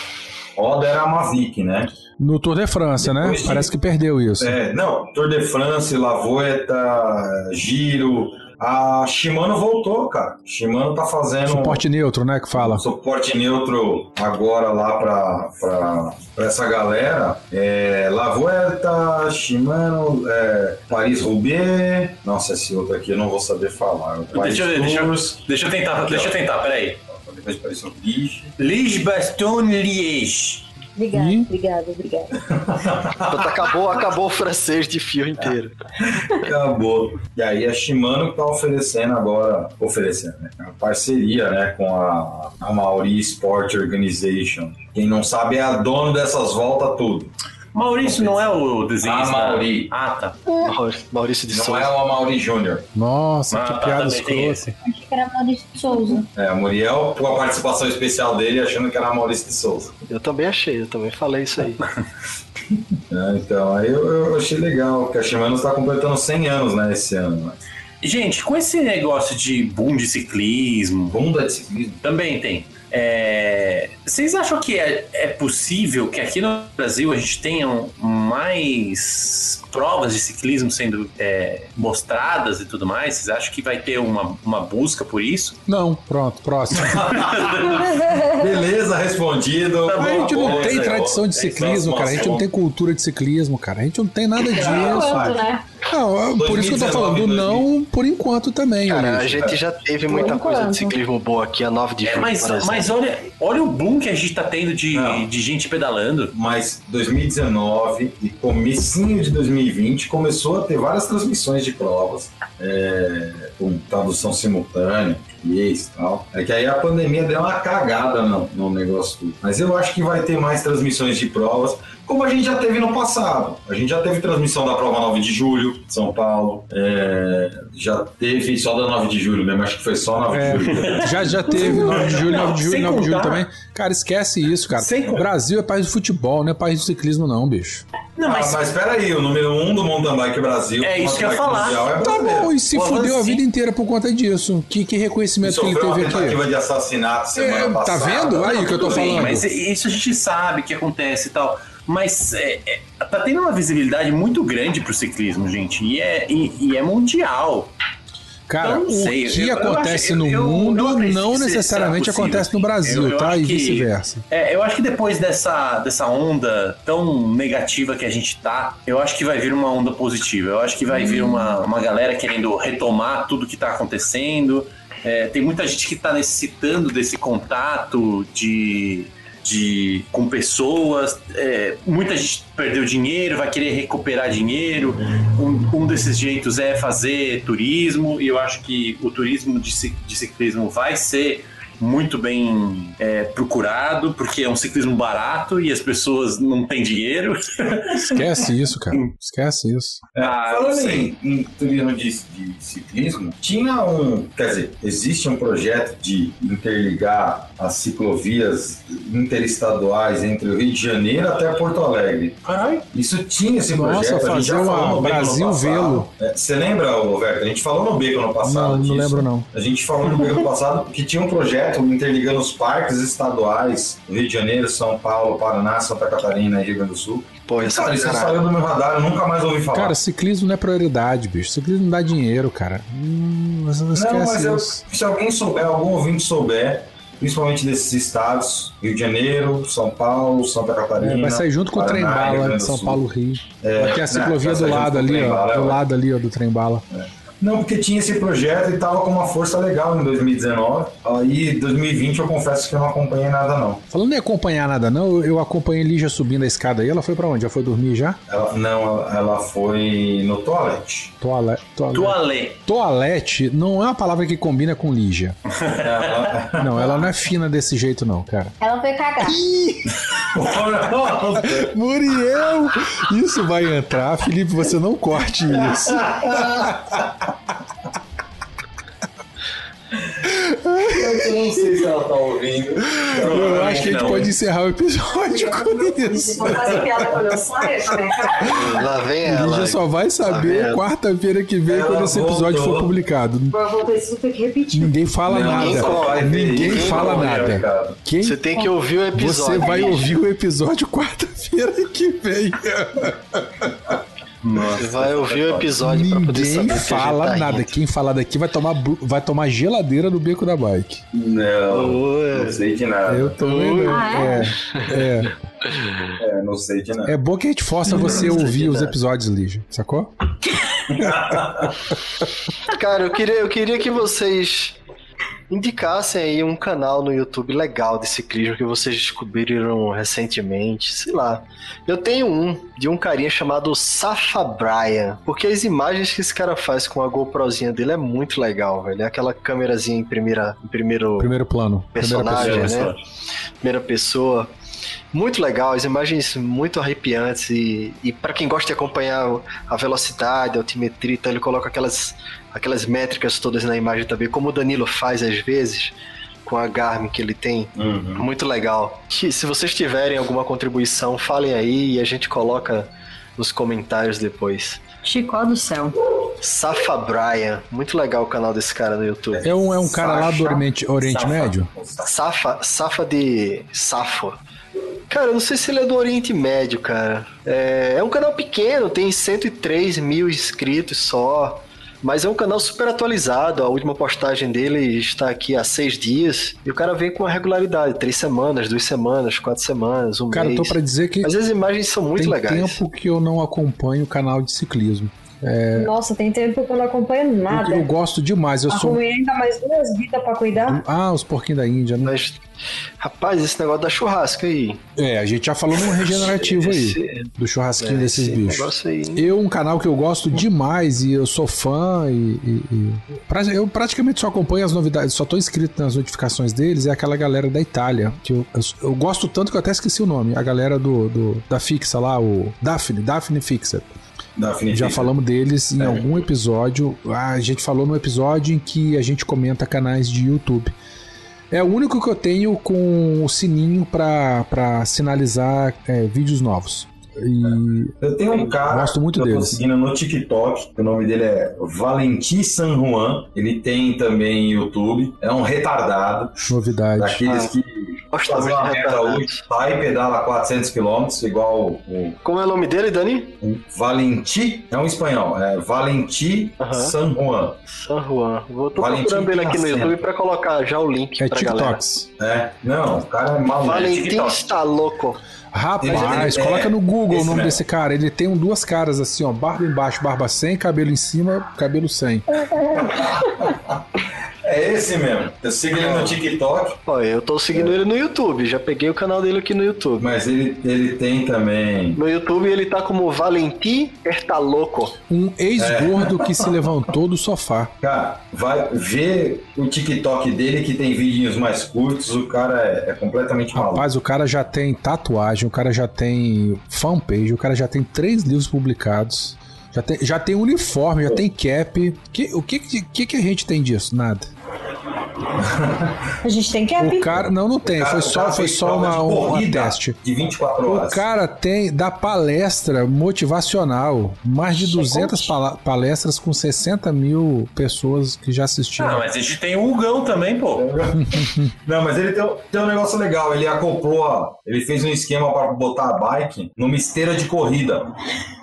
roda era a Mavic, né? No Tour de França, né? De... Parece que perdeu isso. É, não, Tour de France, Lavoeta, Giro, a Shimano voltou, cara. Shimano tá fazendo. Suporte neutro, né? Que fala. Suporte neutro agora lá pra, pra, pra essa galera. É, Lavoeta, Shimano, é, Paris-Roubaix. Nossa, esse outro aqui eu não vou saber falar. Deixa, eu, deixa, eu, deixa eu tentar, deixa eu tentar, peraí. Depois apareceu Obrigada, e... obrigada, obrigada. acabou, acabou o francês de fio inteiro. Acabou. E aí a Shimano tá oferecendo agora, oferecendo, né? Uma parceria, né, com a, a Mauri Sport Organization. Quem não sabe é a dona dessas voltas tudo. Maurício não é o desenhista? Ah, Mauri. Ah, tá. Maurício de não Souza. Não é o Mauri Júnior. Nossa, ah, que piada escrota. Achei que era Maurício de Souza. É, a Muriel, com a participação especial dele, achando que era Maurício de Souza. Eu também achei, eu também falei isso aí. é, então, aí eu, eu, achei legal, que a Shimano está completando 100 anos, né, esse ano. Né? Gente, com esse negócio de boom de ciclismo... Bunda de ciclismo? Também tem. É, vocês acham que é, é, possível que aqui no Brasil a gente tenha mais provas de ciclismo sendo é, mostradas e tudo mais? Vocês acham que vai ter uma, uma busca por isso? Não, pronto, próximo. Beleza, respondido. Tá a gente não tem tradição de ciclismo, cara. A gente não tem cultura de ciclismo, cara. A gente não tem nada disso. Enquanto, né? Não, por isso que eu tô falando, não por enquanto também. Cara, a gente já teve muita coisa de ciclismo boa aqui, a 9 de julho. É, mas, mas olha, olha o boom que a gente tá tendo de, de gente pedalando. Mas 2019 e comecinho de 2020 começou a ter várias transmissões de provas é, com tradução simultânea e tal. É que aí a pandemia deu uma cagada no, no negócio tudo. Mas eu acho que vai ter mais transmissões de provas, como a gente já teve no passado. A gente já teve transmissão da prova 9 de julho, São Paulo. É, já teve só da 9 de julho mesmo, acho que foi só 9 é, de julho. Já, já teve 9 de julho, 9 de julho, 9 de julho também. Cara, esquece isso, cara. O Brasil é país de futebol, não é país de ciclismo, não, bicho. Não, mas... Ah, mas peraí, o número 1 um do mountain bike Brasil. É isso que eu ia falar. É tá bom, e se Pô, fudeu assim. a vida inteira por conta disso? Que, que reconhecimento que ele teve aqui? tentativa de assassinato semana é, passada. Tá vendo? Aí que eu tô bem, falando. Mas isso a gente sabe que acontece e tal. Mas é, é, tá tendo uma visibilidade muito grande pro ciclismo, gente. E é, e, e é mundial. Cara, então, o sei, que eu, acontece eu no eu, mundo não necessariamente acontece no Brasil, tá? E vice-versa. É, eu acho que depois dessa, dessa onda tão negativa que a gente tá, eu acho que vai vir uma onda positiva. Eu acho que vai hum. vir uma, uma galera querendo retomar tudo que tá acontecendo. É, tem muita gente que tá necessitando desse contato de de com pessoas. É, muita gente perdeu dinheiro, vai querer recuperar dinheiro. Um, um, desses jeitos é fazer turismo, e eu acho que o turismo de, de ciclismo vai ser muito bem é, procurado, porque é um ciclismo barato e as pessoas não têm dinheiro. Esquece isso, cara. Esquece isso. É, Ah, falando sim. em, em turismo de, de ciclismo, tinha um. Quer dizer, existe um projeto de interligar as ciclovias interestaduais entre o Rio de Janeiro até Porto Alegre. Caralho. Isso tinha esse Nossa, projeto. a gente já fazer falou uma Brasil. Velo. É, Você lembra, Roberto? A gente falou no Beco no passado. Não, não disso. lembro não. A gente falou no Beco no passado que tinha um projeto interligando os parques estaduais do Rio de Janeiro, São Paulo, Paraná, Santa Catarina e Rio Grande do Sul. Pô, essa Cara, isso saiu do meu radar, eu nunca mais ouvi falar. Cara, ciclismo não é prioridade, bicho. Ciclismo não dá dinheiro, cara. Hum, você não esquece Não, mas eu- se alguém souber, algum ouvinte souber, principalmente desses estados, Rio de Janeiro, São Paulo, Santa Catarina. É, vai sair junto com o Paraná, trem Rio bala de do São Sul. Paulo Rio. É, Vai ter a né, ciclovia vai do lado o ali, trem ó. bala, Do é, lado ali, ó, do trem bala. Não, porque tinha esse projeto e tava com uma força legal em 2019. Aí, 2020, eu confesso que eu não acompanhei nada, não. Falando em acompanhar nada, não, eu- acompanhei Lígia subindo a escada aí. Ela foi pra onde? Já foi dormir já? Ela, não, ela foi no toalete. Toalete. Toalete. Toalê. Toalete não é uma palavra que combina com Lígia. Ela- Não, ela não é fina desse jeito, não, cara. Ela foi cagar. Muriel! Isso vai entrar, Felipe, você não corte isso. eu não sei se ela tá ouvindo. Eu acho que a gente Não. pode encerrar o episódio com isso. Vou fazer piada quando eu saio, tá vendo? Lá vem ela. Lígia só vai saber vendo? quarta-feira que vem Ela quando esse episódio voltou. for publicado. Eu. Ninguém fala Não, nada. Ninguém ninguém fala vai nada. Quem Você tem que ouvir o episódio. Você vai ouvir o episódio quarta-feira que vem. Você vai ouvir o episódio pra poder saber Ninguém que a gente fala tá nada. rindo. Quem falar daqui vai tomar, vai tomar geladeira no beco da bike. Não, Ué. não sei de nada. Eu também não. Ah, É, é. É, não sei de nada. É bom que a gente força você a ouvir os episódios, Lígia. Sacou? Cara, eu queria, eu queria que vocês indicassem aí um canal no YouTube legal de ciclismo que vocês descobriram recentemente, sei lá. Eu tenho um de um carinha chamado Safa Brian, porque as imagens que esse cara faz com a GoProzinha dele é muito legal, velho. É aquela câmerazinha em primeira, em primeiro Primeiro plano. Primeira personagem, pessoa. né? Primeira pessoa. Muito legal, as imagens muito arrepiantes e, e para quem gosta de acompanhar a velocidade, a altimetria, então ele coloca aquelas, aquelas métricas todas na imagem também, como o Danilo faz às vezes com a Garmin que ele tem. Uhum. Muito legal. Se se vocês tiverem alguma contribuição, falem aí e a gente coloca nos comentários depois. Chicó do céu. Safa Brian, muito legal o canal desse cara no YouTube. É um, é um cara lá do Oriente, Oriente Safa. Médio? Safa, Safa de Safo. Cara, eu não sei se ele é do Oriente Médio, cara. É, é um canal pequeno, tem 103 mil inscritos só. Mas é um canal super atualizado. A última postagem dele está aqui há seis dias. E o cara vem com uma regularidade: três semanas, duas semanas, quatro semanas, um Cara, mês. tô pra dizer que Mas as imagens são muito tem legais. tempo que eu não acompanho o canal de ciclismo. Nossa, tem tempo que eu não acompanho nada. Eu, eu gosto demais. Eu sou. Arrumei ainda mais duas vidas pra cuidar. Ah, os porquinhos da Índia, né? Mas, rapaz, esse negócio da churrasca aí. É, a gente já falou num regenerativo aí. Esse- Do churrasquinho é, desses esse bichos. aí. Eu, um canal que eu gosto demais e eu sou fã e, e- e- eu praticamente só acompanho as novidades, só tô inscrito nas notificações deles, é aquela galera da Itália, que eu, eu, eu gosto tanto que eu até esqueci o nome, a galera do, do- da Fixa lá, o Daphne, Daphne Fixa. Da. Já falamos deles em É. algum episódio, Ah, a gente falou no episódio em que a gente comenta canais de YouTube. É o único que eu tenho com o sininho pra sinalizar é, vídeos novos. E Eu tenho um cara Gosto muito que eu tô dele. seguindo no TikTok, o nome dele é Valentim San Juan. Ele tem também YouTube. É um retardado, novidade. daqueles Ah, que Gostamos faz uma retardados. hoje, sai e pedala 400 km, igual o, Como é o nome dele, Dani? o Valentim, é um espanhol, é Valentim Aham. San Juan. San Juan. Vou tô procurando ele aqui no. YouTube pra colocar já o link É pra galera. TikToks. É, não, o cara é maluco. Valentim TikTok. está louco. Rapaz, Ele- coloca é, no Google o nome mesmo. desse cara. Ele tem um, duas caras assim, ó. Barba embaixo, barba sem, cabelo em cima, cabelo sem. É esse mesmo. Eu sigo ele no TikTok, Ó, eu tô seguindo ele no YouTube, já peguei o canal dele aqui no YouTube. mas ele, ele tem também. No YouTube ele tá como Valentim Ertaloco. Um ex-gordo que se levantou do sofá. Cara, vai ver o TikTok dele que tem vídeos mais curtos, o cara é, é completamente maluco. Rapaz, o cara já tem tatuagem, o cara já tem fanpage, o cara já tem três livros publicados. Já tem, já tem uniforme, já tem cap. Que- o que, que, que a gente tem disso? Nada. A gente tem cap. O cara. Não, não tem. Cara, Foi o só, foi só uma, de um teste. De 24 O horas. cara tem da palestra motivacional, mais de 200 pala- palestras com 60 mil pessoas que já assistiram. Ah, mas a gente tem o Hugão também, pô. Não, mas ele tem, um- tem um negócio legal. Ele acoplou, ele fez um esquema para botar a bike numa esteira de corrida.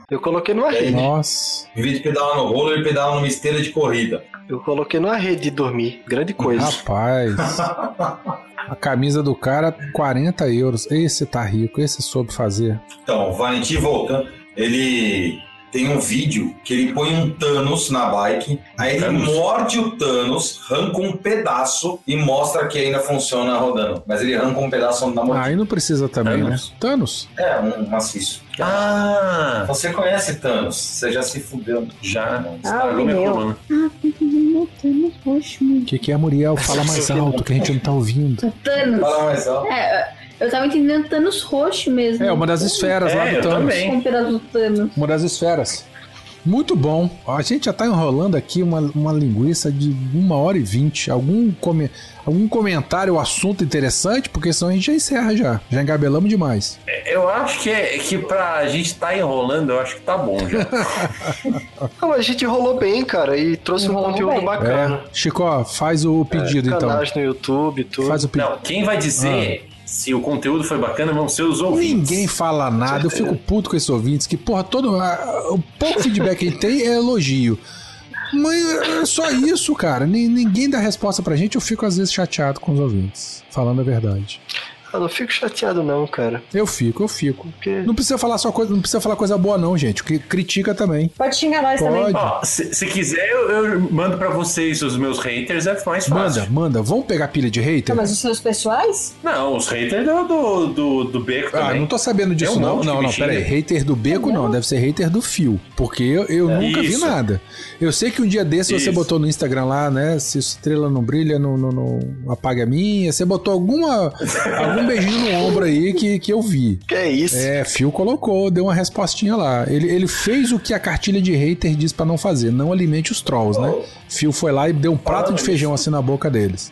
Eu coloquei numa rede. Nossa, Em vez de pedalar no rolo, ele pedala numa esteira de corrida. Eu coloquei numa rede de dormir. Grande coisa. rapaz. A camisa do cara, 40 euros. Esse tá rico, esse soube fazer. Então, o Valentim voltando, ele tem um vídeo que ele põe um Thanos na bike, aí ele Thanos? morde o Thanos, arranca um pedaço e mostra que ainda funciona rodando. Mas ele arranca um pedaço na mordida. Aí não precisa também, Thanos? né? Thanos. É, um maço. Ah, Você conhece Thanos, você já se fudeu. já Ah, estragou o minha meu. coluna. O que, que é, Muriel? Fala mais alto, que a gente não tá ouvindo. Thanos. Fala mais alto. É, eu tava entendendo Thanos roxo mesmo. É, uma das esferas lá É, do eu Thanos. também. Um do Thanos. Uma das esferas. Muito bom. A gente já tá enrolando aqui uma, uma linguiça de uma hora e vinte. Algum, come, algum comentário, assunto interessante? Porque senão a gente já encerra já. Já engabelamos demais. Eu acho que, é, que pra gente tá enrolando, eu acho que tá bom já. Não, a gente rolou bem, cara, e trouxe um Rolou conteúdo bem. bacana. É. Chico, faz o pedido então. Canais no YouTube, tudo. Faz o pedido. Não, quem vai dizer se o conteúdo foi bacana vão ser os ouvintes. Ninguém fala nada, eu fico puto com esses ouvintes, que, porra, todo. o pouco feedback que a gente tem é elogio. Mas é só isso, cara. Ni- Ninguém dá resposta pra gente, eu fico às vezes chateado com os ouvintes. Falando a verdade. Eu não fico chateado, não, cara. Eu fico, eu fico. Porque Não precisa falar só coisa, não precisa falar coisa boa, não, gente. Cri- Critica também. Pode xingar nós Pode. também. Ó, se, se quiser, eu, eu mando pra vocês os meus haters, é mais fácil. Manda, manda. Vamos pegar pilha de hater? Tá, mas os seus pessoais? Não, os haters do, do, do, do Beco Ah, também. não tô sabendo disso, um não. Não, que não, pera aí. Hater do beco, não. Deve ser hater do fio. Porque eu, eu nunca vi Isso. nada. Eu sei que um dia desse você Isso. botou no Instagram lá, né? Se estrela não brilha, não, não, não apaga a minha. Você botou alguma, algum beijinho no ombro aí que, que eu vi. que é isso? É, Phil colocou, deu uma respostinha lá. Ele, ele fez o que a cartilha de hater diz pra não fazer, não alimente os trolls, né? Phil foi lá e deu um prato de feijão assim na boca deles.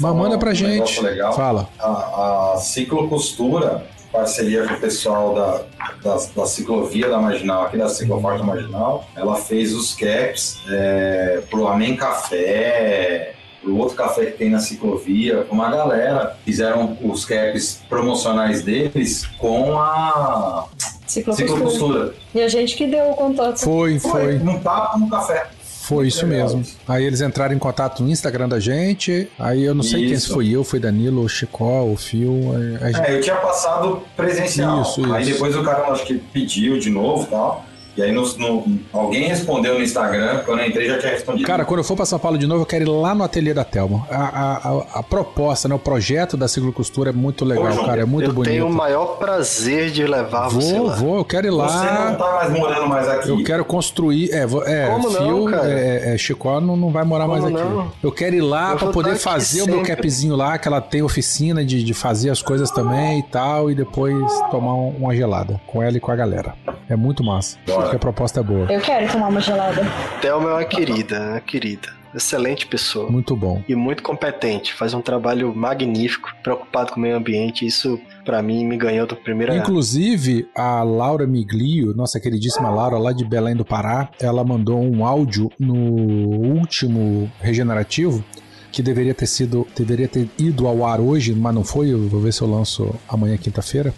Mas manda um pra gente. negócio Legal. Fala. A, a ciclocostura, parceria com o pessoal da, da, da ciclovia da Marginal, aqui da cicloporta Marginal, ela fez os caps é, pro Amém Café, pro outro café que tem na ciclovia, uma galera. Fizeram os caps promocionais deles com a Ciclocostura. ciclocostura. E a gente que deu o contato. Foi, foi. Num papo no café. Foi isso mesmo. Aí eles entraram em contato no Instagram da gente. Aí eu não sei quem se Isso. foi eu, foi Danilo, o Chicó, o Fio. aí a gente- É, eu tinha passado presencial. Isso, aí isso. depois o cara acho que pediu de novo e tal. E aí no, no- alguém respondeu no Instagram, quando eu entrei já tinha respondido. Cara, quando eu for pra São Paulo de novo, eu quero ir lá no ateliê da Thelma. A, a, a, a proposta, né, o projeto da ciclocostura é muito legal, Ô, João, cara. É muito eu bonito. tenho o maior prazer de levar você Vou, lá. vou, eu quero ir você não lá. tá mais morando mais aqui. Eu quero construir. É, vou- é Como não, Fio, cara? é, é, Chicó não, não vai morar Como mais aqui. não? Eu quero ir lá Eu pra vou poder aqui fazer o meu capzinho lá, que ela tem oficina de, de fazer as coisas também e tal, e depois tomar um- uma gelada com ela e com a galera. É muito massa. Bora. Porque a proposta é boa. Eu quero tomar uma gelada. Thelma é uma querida, uma querida. Excelente pessoa. Muito bom. E muito competente. Faz um trabalho magnífico, preocupado com o meio ambiente. Isso, pra mim, me ganhou do primeiro Inclusive, a Laura Miglio, nossa queridíssima Laura, lá de Belém do Pará, ela mandou um áudio no último regenerativo que deveria ter sido, deveria ter ido ao ar hoje, mas não foi. Eu vou ver se eu lanço amanhã, quinta-feira,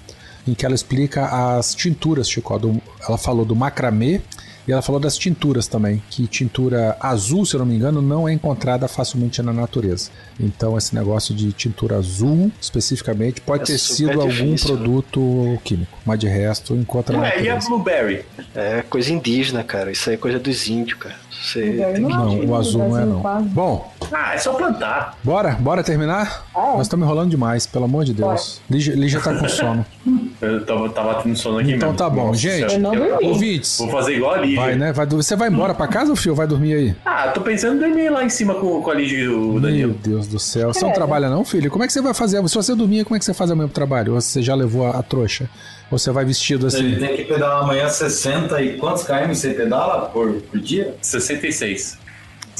em que ela explica as tinturas, Chico. do- ela falou do macramê e ela falou das tinturas também, que tintura azul, se eu não me engano, não é encontrada facilmente na natureza. Então, esse negócio de tintura azul, especificamente, pode É ter sido algum difícil, né? produto químico, mas de resto encontra na Ué, e a natureza. Blueberry? É coisa indígena, cara. Isso aí é coisa dos índios, cara. Tem que... não. Não, o azul não é não. Quase. Bom, Ah, é só plantar. Bora, bora terminar? Ah, é. Nós estamos enrolando demais, pelo amor de Deus. Lígia, Lígia tá com sono. Eu tava, tava tendo sono aqui Então mesmo. tá bom, Nossa gente. Não. Ouvintes, Vou fazer igual a Lígia. vai, né? Vai, você vai embora pra casa, filho? ou Vai dormir aí? Ah, tô pensando em dormir lá em cima com, com a Lígia e o Meu Danilo. Deus do céu. Você não Credo. trabalha não, filho? Como é que você vai fazer? Se você dormir, como é que você faz amanhã pro trabalho? Ou você já levou a, a trouxa? Ou você vai vestido Ele assim? tem que pedalar amanhã 60 e quantos km você pedala por, por dia? 66.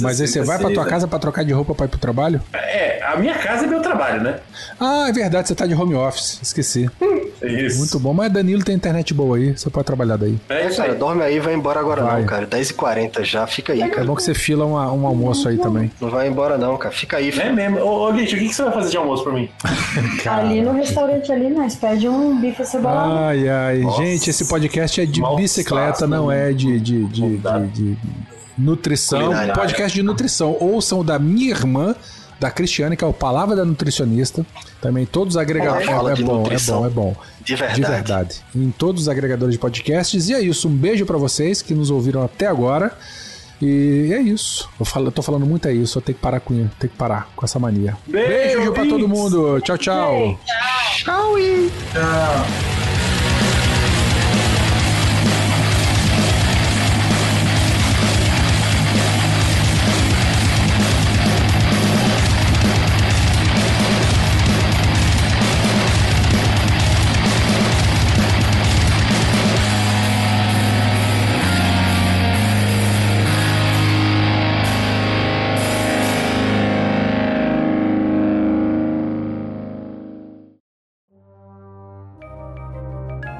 Mas aí você vai pra tua 66, casa pra trocar de roupa pra ir pro trabalho? É, a minha casa é meu trabalho, né? Ah, é verdade, você tá de home office. Esqueci. É isso. Muito bom. Mas Danilo tem internet boa aí. Você pode trabalhar daí. É É, cara, aí. dorme aí, vai embora agora Vai. não, cara. 10h40 já, fica aí, É cara. bom que você fila uma- um almoço aí também. Não vai embora não, cara. Fica aí, É filho. mesmo. Ô, ô o que, que você vai fazer de almoço pra mim? Ali no restaurante ali, nós pede um bife cebolado. Ai, ai. Nossa. Gente, esse podcast é de Mal bicicleta, não né? é de, de, de- de nutrição. Culinária. Podcast de nutrição. Ouçam da minha irmã, da Cristiane, que é o Palavra da Nutricionista. Também todos os agregadores. É, de bom, é bom, é bom. De verdade. De verdade. Em todos os agregadores de podcasts. E é isso. Um beijo pra vocês que nos ouviram até agora. E é isso. Eu, falo, eu tô falando muito é isso. Eu tenho que parar com isso. Tenho que parar com essa mania. Beijo, pra todo ouvintes. mundo. Tchau, tchau. Tchau e... Tchau.